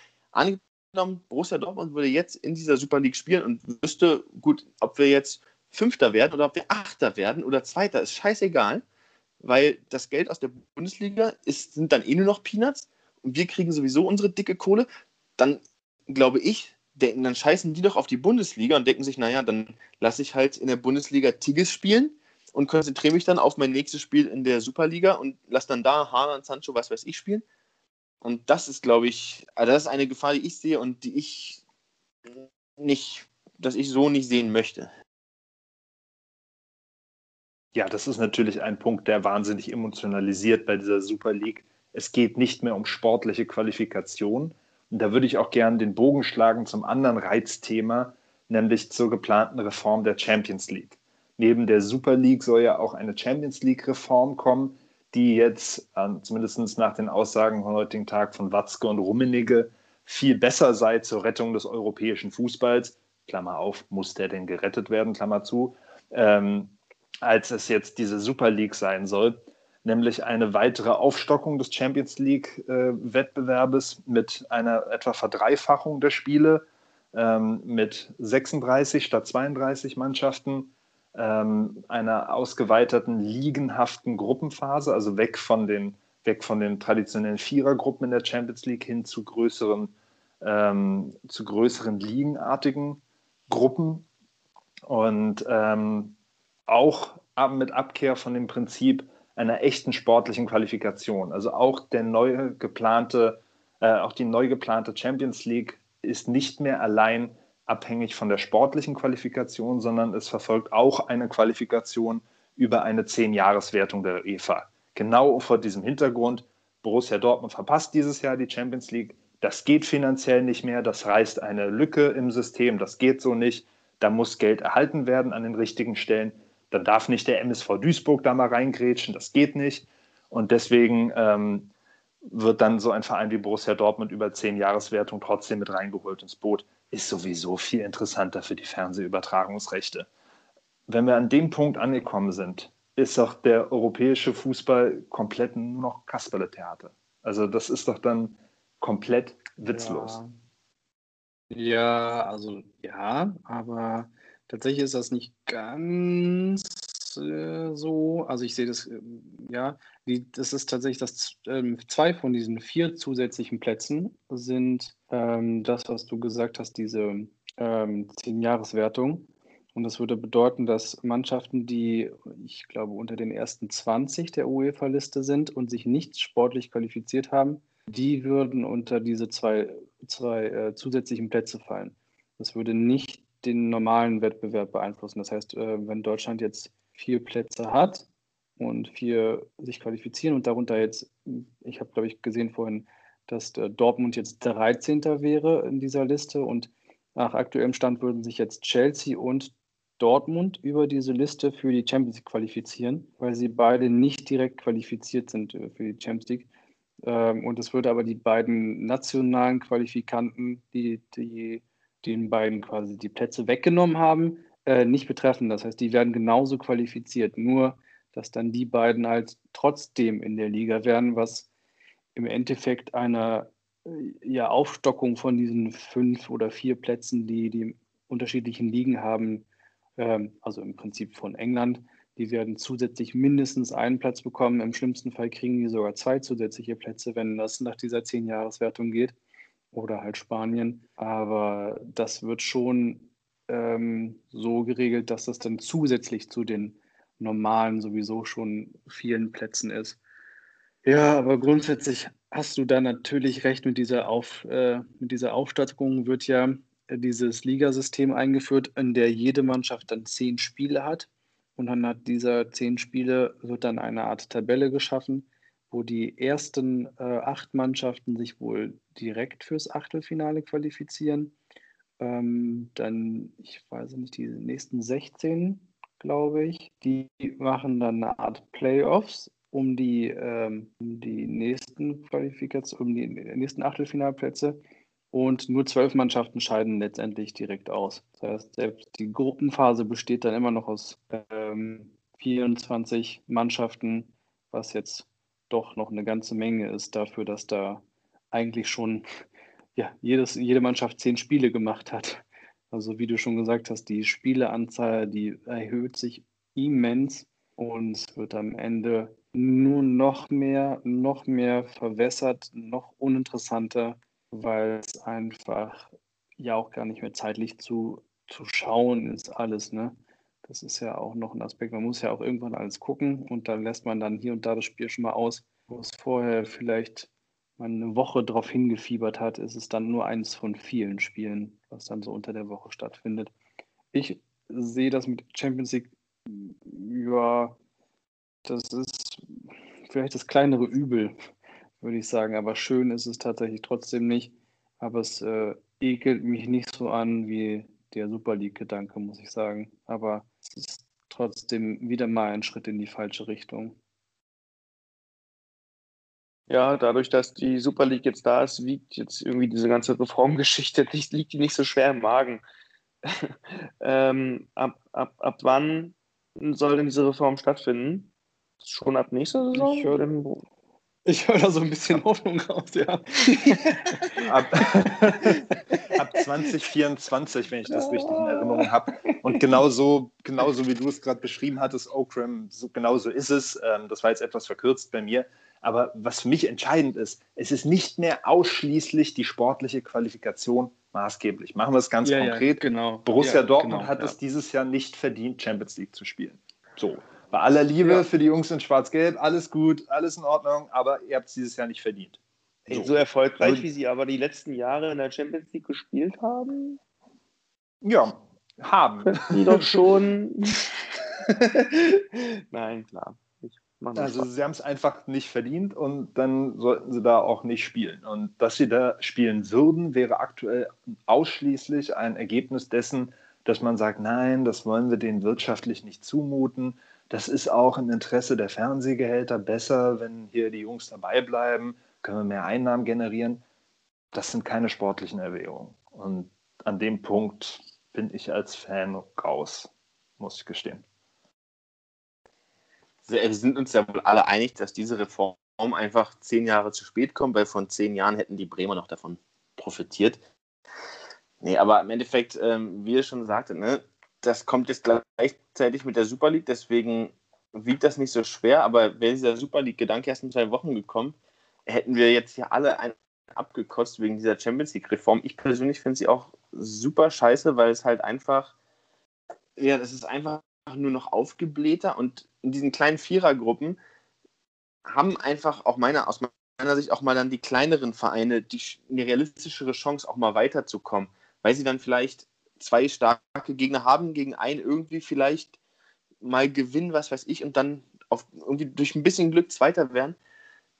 angenommen, Borussia Dortmund würde jetzt in dieser Super League spielen und wüsste, gut, ob wir jetzt Fünfter werden oder ob wir Achter werden oder Zweiter, ist scheißegal, weil das Geld aus der Bundesliga ist, sind dann eh nur noch Peanuts und wir kriegen sowieso unsere dicke Kohle. Dann glaube ich, denken, dann scheißen die doch auf die Bundesliga und denken sich, naja, dann lasse ich halt in der Bundesliga Tigges spielen und konzentriere mich dann auf mein nächstes Spiel in der Superliga und lasse dann da Haaland, Sancho, was weiß ich spielen. Und das ist, glaube ich, also das ist eine Gefahr, die ich sehe und die ich nicht, dass ich so nicht sehen möchte. Ja, das ist natürlich ein Punkt, der wahnsinnig emotionalisiert bei dieser Super League. Es geht nicht mehr um sportliche Qualifikation, und da würde ich auch gerne den Bogen schlagen zum anderen Reizthema, nämlich zur geplanten Reform der Champions League. Neben der Super League soll ja auch eine Champions League-Reform kommen, die jetzt, äh, zumindest nach den Aussagen von heutigen Tag von Watzke und Rummenigge, viel besser sei zur Rettung des europäischen Fußballs. Klammer auf, muss der denn gerettet werden, Klammer zu, ähm, als es jetzt diese Super League sein soll nämlich eine weitere Aufstockung des Champions League-Wettbewerbes äh, mit einer etwa Verdreifachung der Spiele, ähm, mit 36 statt 32 Mannschaften, ähm, einer ausgeweiterten ligenhaften Gruppenphase, also weg von den, weg von den traditionellen Vierergruppen in der Champions League hin zu größeren, ähm, zu größeren ligenartigen Gruppen und ähm, auch mit Abkehr von dem Prinzip, einer echten sportlichen Qualifikation. Also auch der neu geplante, äh, auch die neu geplante Champions League ist nicht mehr allein abhängig von der sportlichen Qualifikation, sondern es verfolgt auch eine Qualifikation über eine Zehn-Jahres-Wertung der UEFA. Genau vor diesem Hintergrund, Borussia Dortmund verpasst dieses Jahr die Champions League. Das geht finanziell nicht mehr, das reißt eine Lücke im System, das geht so nicht. Da muss Geld erhalten werden an den richtigen Stellen dann darf nicht der MSV Duisburg da mal reingrätschen, das geht nicht. Und deswegen ähm, wird dann so ein Verein wie Borussia Dortmund über zehn Jahreswertung trotzdem mit reingeholt ins Boot. Ist sowieso viel interessanter für die Fernsehübertragungsrechte. Wenn wir an dem Punkt angekommen sind, ist doch der europäische Fußball komplett nur noch Kasperle-Theater. Also das ist doch dann komplett witzlos. Ja. ja, also ja, aber Tatsächlich ist das nicht ganz äh, so. Also ich sehe das, äh, ja, die, das ist tatsächlich das, ähm, zwei von diesen vier zusätzlichen Plätzen sind ähm, das, was du gesagt hast, diese ähm, Zehn-Jahres-Wertung. Und das würde bedeuten, dass Mannschaften, die, ich glaube, unter den ersten 20 der UEFA-Liste sind und sich nicht sportlich qualifiziert haben, die würden unter diese zwei, zwei äh, zusätzlichen Plätze fallen. Das würde nicht den normalen Wettbewerb beeinflussen. Das heißt, äh, wenn Deutschland jetzt vier Plätze hat und vier sich qualifizieren und darunter jetzt, ich habe glaube ich gesehen vorhin, dass Dortmund jetzt 13. wäre in dieser Liste und nach aktuellem Stand würden sich jetzt Chelsea und Dortmund über diese Liste für die Champions League qualifizieren, weil sie beide nicht direkt qualifiziert sind äh, für die Champions League. Ähm, und es würde aber die beiden nationalen Qualifikanten, die, die den beiden quasi die Plätze weggenommen haben, äh, nicht betreffen. Das heißt, die werden genauso qualifiziert, nur dass dann die beiden halt trotzdem in der Liga wären, was im Endeffekt einer äh, ja, Aufstockung von diesen fünf oder vier Plätzen, die die unterschiedlichen Ligen haben, ähm, also im Prinzip von England, die werden zusätzlich mindestens einen Platz bekommen. Im schlimmsten Fall kriegen die sogar zwei zusätzliche Plätze, wenn das nach dieser Zehn-Jahres-Wertung geht. Oder halt Spanien. Aber das wird schon ähm, so geregelt, dass das dann zusätzlich zu den normalen sowieso schon vielen Plätzen ist. Ja, aber grundsätzlich hast du da natürlich recht mit dieser, Auf, äh, mit dieser Aufstattung wird ja dieses Ligasystem eingeführt, in der jede Mannschaft dann zehn Spiele hat und anhand dieser zehn Spiele wird dann eine Art Tabelle geschaffen, wo die ersten äh, acht Mannschaften sich wohl direkt fürs Achtelfinale qualifizieren. Ähm, dann, ich weiß nicht, die nächsten 16, glaube ich, die machen dann eine Art Playoffs um die, ähm, die nächsten Qualifikationen, um die nächsten Achtelfinalplätze. Und nur zwölf Mannschaften scheiden letztendlich direkt aus. Das heißt, selbst die Gruppenphase besteht dann immer noch aus ähm, 24 Mannschaften, was jetzt doch noch eine ganze Menge ist dafür, dass da eigentlich schon ja, jedes, jede Mannschaft zehn Spiele gemacht hat. Also wie du schon gesagt hast, die Spieleanzahl, die erhöht sich immens und wird am Ende nur noch mehr, noch mehr verwässert, noch uninteressanter weil es einfach ja auch gar nicht mehr zeitlich zu, zu schauen ist, alles, ne? Das ist ja auch noch ein Aspekt. Man muss ja auch irgendwann alles gucken und dann lässt man dann hier und da das Spiel schon mal aus, wo es vorher vielleicht man eine Woche drauf hingefiebert hat, ist es dann nur eins von vielen Spielen, was dann so unter der Woche stattfindet. Ich sehe das mit Champions League, ja, das ist vielleicht das kleinere Übel, würde ich sagen. Aber schön ist es tatsächlich trotzdem nicht. Aber es äh, ekelt mich nicht so an wie der Super League-Gedanke, muss ich sagen. Aber es ist trotzdem wieder mal ein Schritt in die falsche Richtung. Ja, dadurch, dass die Super League jetzt da ist, wiegt jetzt irgendwie diese ganze Reformgeschichte, nicht, liegt die nicht so schwer im Magen. ähm, ab, ab, ab wann soll denn diese Reform stattfinden? Schon ab nächster Saison? Ich höre ich höre da so ein bisschen Hoffnung raus, ja. ab, ab 2024, wenn ich das richtig in Erinnerung habe. Und genauso, genauso wie du es gerade beschrieben hattest, Okram, so, genauso ist es. Ähm, das war jetzt etwas verkürzt bei mir. Aber was für mich entscheidend ist, es ist nicht mehr ausschließlich die sportliche Qualifikation maßgeblich. Machen wir es ganz ja, konkret. Ja, genau. Borussia ja, Dortmund genau, hat es dieses Jahr nicht verdient, Champions League zu spielen. So. Bei aller Liebe für die Jungs in Schwarz-Gelb, alles gut, alles in Ordnung, aber ihr habt es dieses Jahr nicht verdient. So, so erfolgreich, wie sie aber die letzten Jahre in der Champions League gespielt haben? Ja, haben. Die doch schon. Nein, klar. Also sie haben es einfach nicht verdient und dann sollten sie da auch nicht spielen. Und dass sie da spielen würden, wäre aktuell ausschließlich ein Ergebnis dessen, dass man sagt, nein, das wollen wir denen wirtschaftlich nicht zumuten. Das ist auch im Interesse der Fernsehgehälter besser, wenn hier die Jungs dabei bleiben, können wir mehr Einnahmen generieren. Das sind keine sportlichen Erwägungen. Und an dem Punkt bin ich als Fan raus, muss ich gestehen. Wir sind uns ja wohl alle einig, dass diese Reform einfach zehn Jahre zu spät kommt, weil von zehn Jahren hätten die Bremer noch davon profitiert. Nee, aber im Endeffekt, ähm, wie ihr schon sagte, ne, das kommt jetzt gleichzeitig mit der Super League, deswegen wiegt das nicht so schwer, aber wäre dieser Super League-Gedanke erst in zwei Wochen gekommen, hätten wir jetzt hier alle einen abgekotzt wegen dieser Champions League-Reform. Ich persönlich finde sie auch super scheiße, weil es halt einfach, ja, das ist einfach nur noch aufgeblähter und in diesen kleinen Vierergruppen haben einfach auch meiner, aus meiner Sicht auch mal dann die kleineren Vereine die, eine realistischere Chance, auch mal weiterzukommen, weil sie dann vielleicht zwei starke Gegner haben, gegen einen irgendwie vielleicht mal gewinnen, was weiß ich, und dann auf, irgendwie durch ein bisschen Glück Zweiter werden.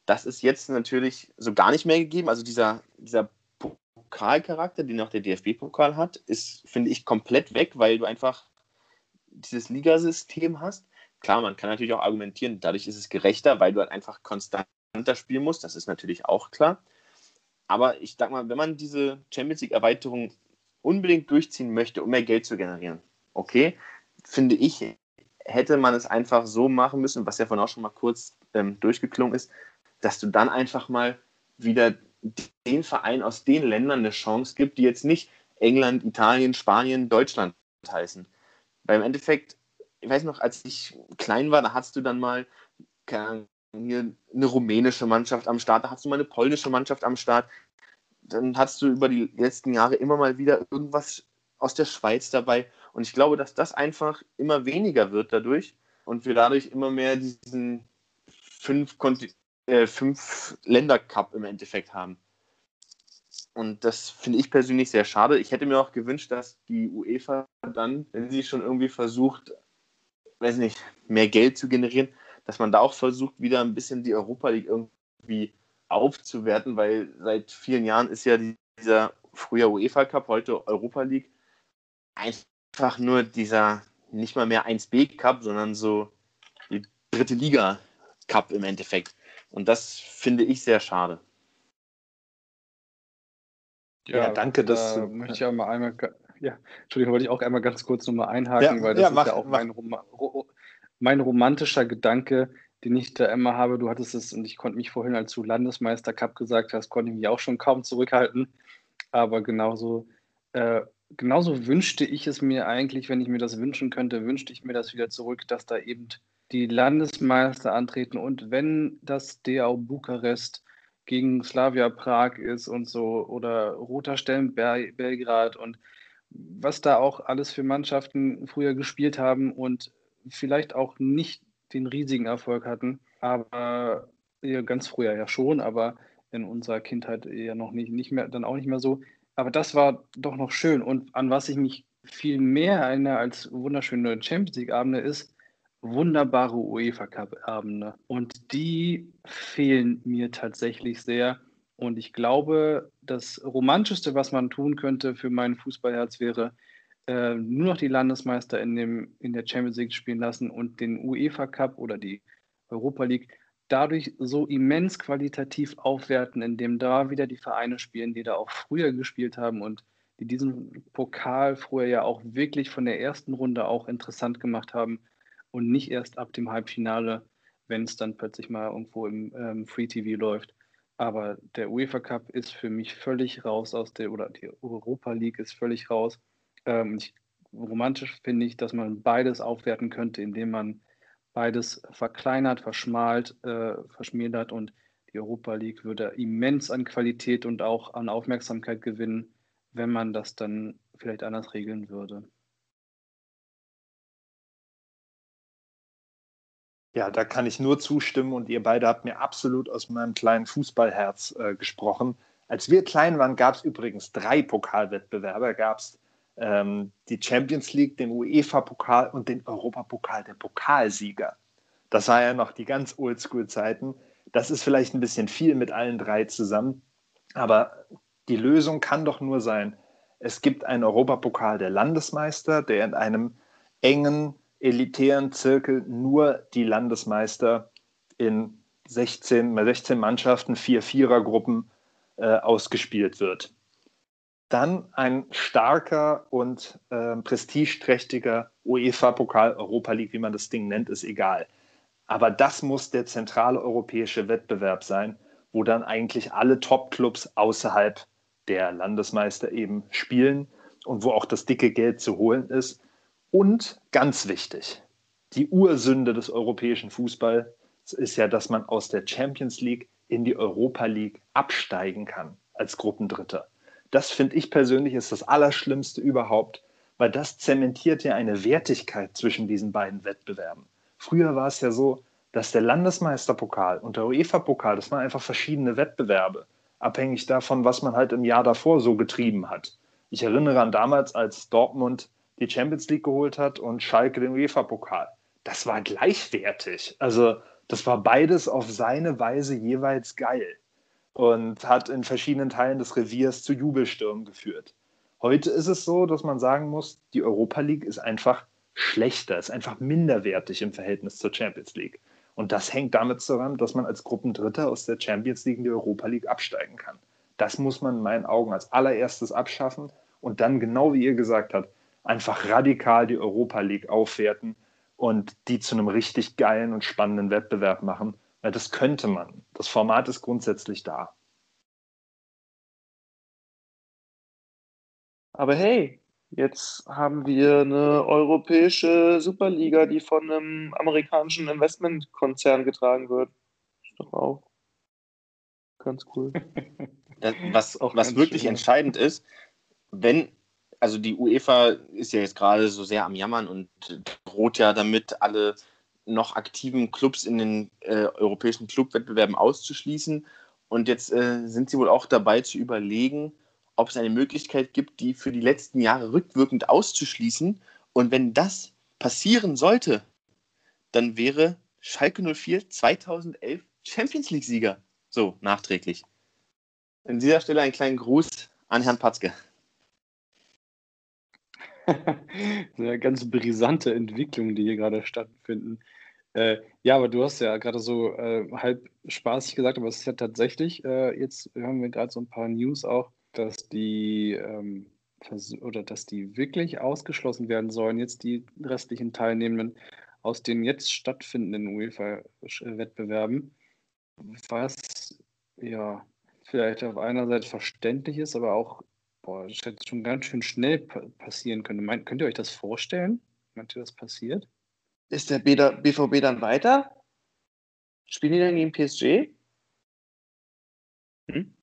Das ist jetzt natürlich so gar nicht mehr gegeben. Also dieser, dieser Pokalcharakter, den auch der DFB-Pokal hat, ist, finde ich, komplett weg, weil du einfach dieses Ligasystem hast. Klar, man kann natürlich auch argumentieren, dadurch ist es gerechter, weil du halt einfach konstanter spielen musst. Das ist natürlich auch klar. Aber ich sag mal, wenn man diese Champions League-Erweiterung unbedingt durchziehen möchte, um mehr Geld zu generieren, Okay, finde ich, hätte man es einfach so machen müssen, was ja von auch schon mal kurz ähm, durchgeklungen ist, dass du dann einfach mal wieder den Verein aus den Ländern eine Chance gibt, die jetzt nicht England, Italien, Spanien, Deutschland heißen. Weil im Endeffekt, ich weiß noch, als ich klein war, da hast du dann mal hier eine rumänische Mannschaft am Start, da hast du mal eine polnische Mannschaft am Start. Dann hast du über die letzten Jahre immer mal wieder irgendwas aus der Schweiz dabei. Und ich glaube, dass das einfach immer weniger wird dadurch und wir dadurch immer mehr diesen fünf, äh, fünf Länder Cup im Endeffekt haben. Und das finde ich persönlich sehr schade. Ich hätte mir auch gewünscht, dass die UEFA dann, wenn sie schon irgendwie versucht, weiß nicht, mehr Geld zu generieren, dass man da auch versucht, wieder ein bisschen die Europa League irgendwie aufzuwerten, weil seit vielen Jahren ist ja dieser früher UEFA Cup, heute Europa League, einfach nur dieser nicht mal mehr 1B Cup, sondern so die dritte Liga Cup im Endeffekt. Und das finde ich sehr schade. Ja, ja danke, dass da möchte ich auch mal einmal, ja, Entschuldigung, wollte ich auch einmal ganz kurz nochmal einhaken, ja, weil das ja, mach, ist ja auch mein, Rom mein romantischer Gedanke, den ich da immer habe. Du hattest es, und ich konnte mich vorhin, als du Landesmeister Cup gesagt hast, konnte ich mich auch schon kaum zurückhalten. Aber genauso, äh, genauso wünschte ich es mir eigentlich, wenn ich mir das wünschen könnte, wünschte ich mir das wieder zurück, dass da eben die Landesmeister antreten und wenn das DAO Bukarest gegen Slavia Prag ist und so oder Roter Stern Belgrad und was da auch alles für Mannschaften früher gespielt haben und vielleicht auch nicht den riesigen Erfolg hatten, aber ja, ganz früher ja schon, aber in unserer Kindheit eher noch nicht, nicht mehr, dann auch nicht mehr so. Aber das war doch noch schön. Und an was ich mich viel mehr erinnere als wunderschöne Champions League-Abende ist, wunderbare UEFA Cup-Abende. Und die fehlen mir tatsächlich sehr. Und ich glaube, das Romantischste, was man tun könnte für mein Fußballherz, wäre, äh, nur noch die Landesmeister in, dem, in der Champions League spielen lassen und den UEFA Cup oder die Europa League dadurch so immens qualitativ aufwerten, indem da wieder die Vereine spielen, die da auch früher gespielt haben und die diesen Pokal früher ja auch wirklich von der ersten Runde auch interessant gemacht haben und nicht erst ab dem Halbfinale, wenn es dann plötzlich mal irgendwo im ähm, Free TV läuft. Aber der UEFA Cup ist für mich völlig raus aus der, oder die Europa League ist völlig raus. Ähm, ich, romantisch finde ich, dass man beides aufwerten könnte, indem man beides verkleinert, verschmalt, äh, verschmälert und die Europa League würde immens an Qualität und auch an Aufmerksamkeit gewinnen, wenn man das dann vielleicht anders regeln würde. Ja, da kann ich nur zustimmen und ihr beide habt mir absolut aus meinem kleinen Fußballherz äh, gesprochen. Als wir klein waren, gab es übrigens drei Pokalwettbewerbe. Gab es ähm, die Champions League, den UEFA-Pokal und den Europapokal der Pokalsieger. Das war ja noch die ganz Oldschool-Zeiten. Das ist vielleicht ein bisschen viel mit allen drei zusammen, aber die Lösung kann doch nur sein, es gibt einen Europapokal der Landesmeister, der in einem engen elitären Zirkel nur die Landesmeister in 16, 16 Mannschaften, vier Vierergruppen äh, ausgespielt wird. Dann ein starker und äh, prestigeträchtiger UEFA-Pokal, Europa League, wie man das Ding nennt, ist egal. Aber das muss der zentrale europäische Wettbewerb sein, wo dann eigentlich alle Top-Clubs außerhalb der Landesmeister eben spielen und wo auch das dicke Geld zu holen ist. Und ganz wichtig, die Ursünde des europäischen Fußballs ist ja, dass man aus der Champions League in die Europa League absteigen kann als Gruppendritter. Das finde ich persönlich ist das Allerschlimmste überhaupt, weil das zementiert ja eine Wertigkeit zwischen diesen beiden Wettbewerben. Früher war es ja so, dass der Landesmeisterpokal und der UEFA-Pokal, das waren einfach verschiedene Wettbewerbe, abhängig davon, was man halt im Jahr davor so getrieben hat. Ich erinnere an damals, als Dortmund die Champions League geholt hat und Schalke den UEFA-Pokal. Das war gleichwertig. Also das war beides auf seine Weise jeweils geil und hat in verschiedenen Teilen des Reviers zu Jubelstürmen geführt. Heute ist es so, dass man sagen muss, die Europa League ist einfach schlechter, ist einfach minderwertig im Verhältnis zur Champions League. Und das hängt damit zusammen, dass man als Gruppendritter aus der Champions League in die Europa League absteigen kann. Das muss man in meinen Augen als allererstes abschaffen und dann, genau wie ihr gesagt habt, einfach radikal die Europa League aufwerten und die zu einem richtig geilen und spannenden Wettbewerb machen. Weil das könnte man. Das Format ist grundsätzlich da. Aber hey, jetzt haben wir eine europäische Superliga, die von einem amerikanischen Investmentkonzern getragen wird. Ist doch auch ganz cool. was was wirklich schön. entscheidend ist, wenn, also die UEFA ist ja jetzt gerade so sehr am Jammern und droht ja damit, alle noch aktiven Clubs in den äh, europäischen Clubwettbewerben auszuschließen. Und jetzt äh, sind sie wohl auch dabei zu überlegen, ob es eine Möglichkeit gibt, die für die letzten Jahre rückwirkend auszuschließen. Und wenn das passieren sollte, dann wäre Schalke 04 2011 Champions League-Sieger. So, nachträglich. An dieser Stelle einen kleinen Gruß an Herrn Patzke. Eine ganz brisante Entwicklung, die hier gerade stattfinden. Äh, ja, aber du hast ja gerade so äh, halb spaßig gesagt, aber es ist ja tatsächlich, äh, jetzt haben wir gerade so ein paar News auch, dass die ähm, oder dass die wirklich ausgeschlossen werden sollen, jetzt die restlichen Teilnehmenden aus den jetzt stattfindenden UEFA-Wettbewerben. Was ja vielleicht auf einer Seite verständlich ist, aber auch, boah, das hätte schon ganz schön schnell passieren können. Meint, könnt ihr euch das vorstellen? Meint ihr, das passiert? Ist der BVB dann weiter? Spielen die dann gegen PSG? Hm?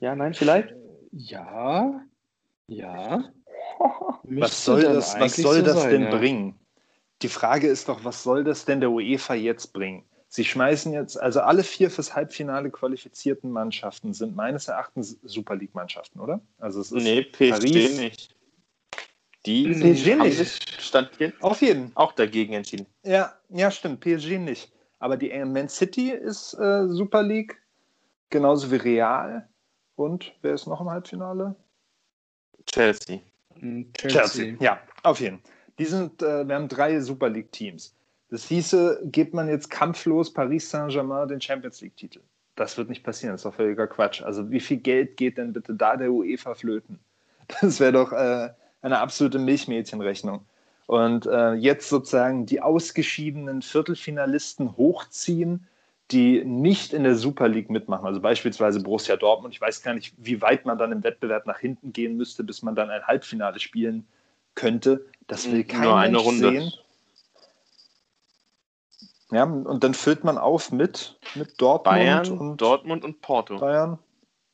Ja, nein, vielleicht? Ja, ja. Was soll das, was soll so das sein, denn ja. bringen? Die Frage ist doch, was soll das denn der UEFA jetzt bringen? Sie schmeißen jetzt, also alle vier fürs Halbfinale qualifizierten Mannschaften sind meines Erachtens Super League-Mannschaften, oder? Also es ist nee, PSG Paris. nicht. Die PSG nicht. Stand hier Auf jeden. Auch dagegen entschieden. Ja, ja, stimmt. PSG nicht. Aber die Man City ist äh, Super League, genauso wie Real. Und wer ist noch im Halbfinale? Chelsea. Hm, Chelsea. Chelsea. Ja, auf jeden. Die sind, äh, wir haben drei Super League-Teams. Das hieße, gibt man jetzt kampflos Paris Saint-Germain den Champions League-Titel. Das wird nicht passieren, das ist doch völliger Quatsch. Also wie viel Geld geht denn bitte da der UEFA flöten? Das wäre doch äh, eine absolute Milchmädchenrechnung. Und äh, jetzt sozusagen die ausgeschiedenen Viertelfinalisten hochziehen, die nicht in der Super League mitmachen. Also beispielsweise Borussia Dortmund. Ich weiß gar nicht, wie weit man dann im Wettbewerb nach hinten gehen müsste, bis man dann ein Halbfinale spielen könnte. Das will keiner Nur eine Runde. sehen. Ja, und dann füllt man auf mit, mit Dortmund Bayern, und Dortmund und Porto. Bayern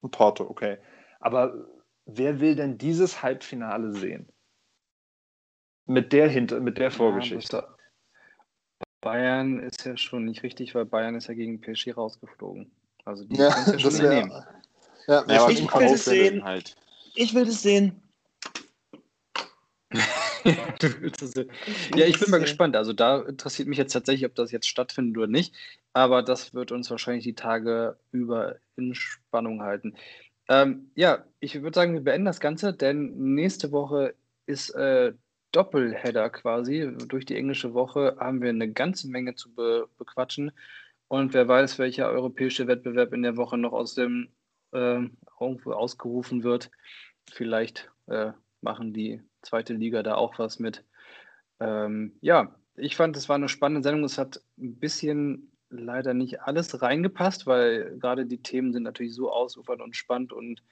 und Porto, okay. Aber wer will denn dieses Halbfinale sehen? Mit der Hinter mit der Vorgeschichte. Ja, Bayern ist ja schon nicht richtig, weil Bayern ist ja gegen PSG rausgeflogen. Also die ja, ja schon wär, nehmen. Ja, ja ich will es sehen. Halt. Ich will es sehen. ja, ich bin mal gespannt. Also da interessiert mich jetzt tatsächlich, ob das jetzt stattfindet oder nicht. Aber das wird uns wahrscheinlich die Tage über in Spannung halten. Ähm, ja, ich würde sagen, wir beenden das Ganze, denn nächste Woche ist äh, Doppelheader quasi. Durch die englische Woche haben wir eine ganze Menge zu be bequatschen. Und wer weiß, welcher europäische Wettbewerb in der Woche noch aus dem äh, irgendwo ausgerufen wird. Vielleicht äh, machen die zweite Liga da auch was mit. Ähm, ja, ich fand, es war eine spannende Sendung. Es hat ein bisschen leider nicht alles reingepasst, weil gerade die Themen sind natürlich so ausufernd und spannend und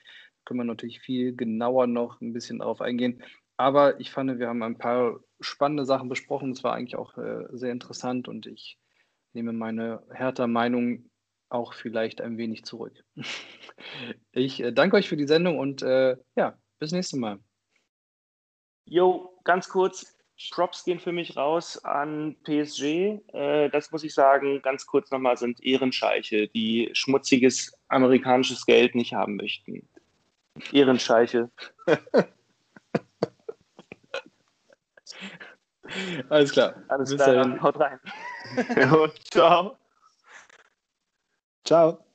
können wir natürlich viel genauer noch ein bisschen darauf eingehen. Aber ich fand, wir haben ein paar spannende Sachen besprochen. Es war eigentlich auch äh, sehr interessant und ich nehme meine härter Meinung auch vielleicht ein wenig zurück. ich äh, danke euch für die Sendung und äh, ja, bis nächstes Mal. Jo, ganz kurz, Props gehen für mich raus an PSG. Äh, das muss ich sagen, ganz kurz nochmal, sind Ehrenscheiche, die schmutziges amerikanisches Geld nicht haben möchten. Ehrenscheiche. Alles klar. Alles klar, haut rein. ciao. Ciao.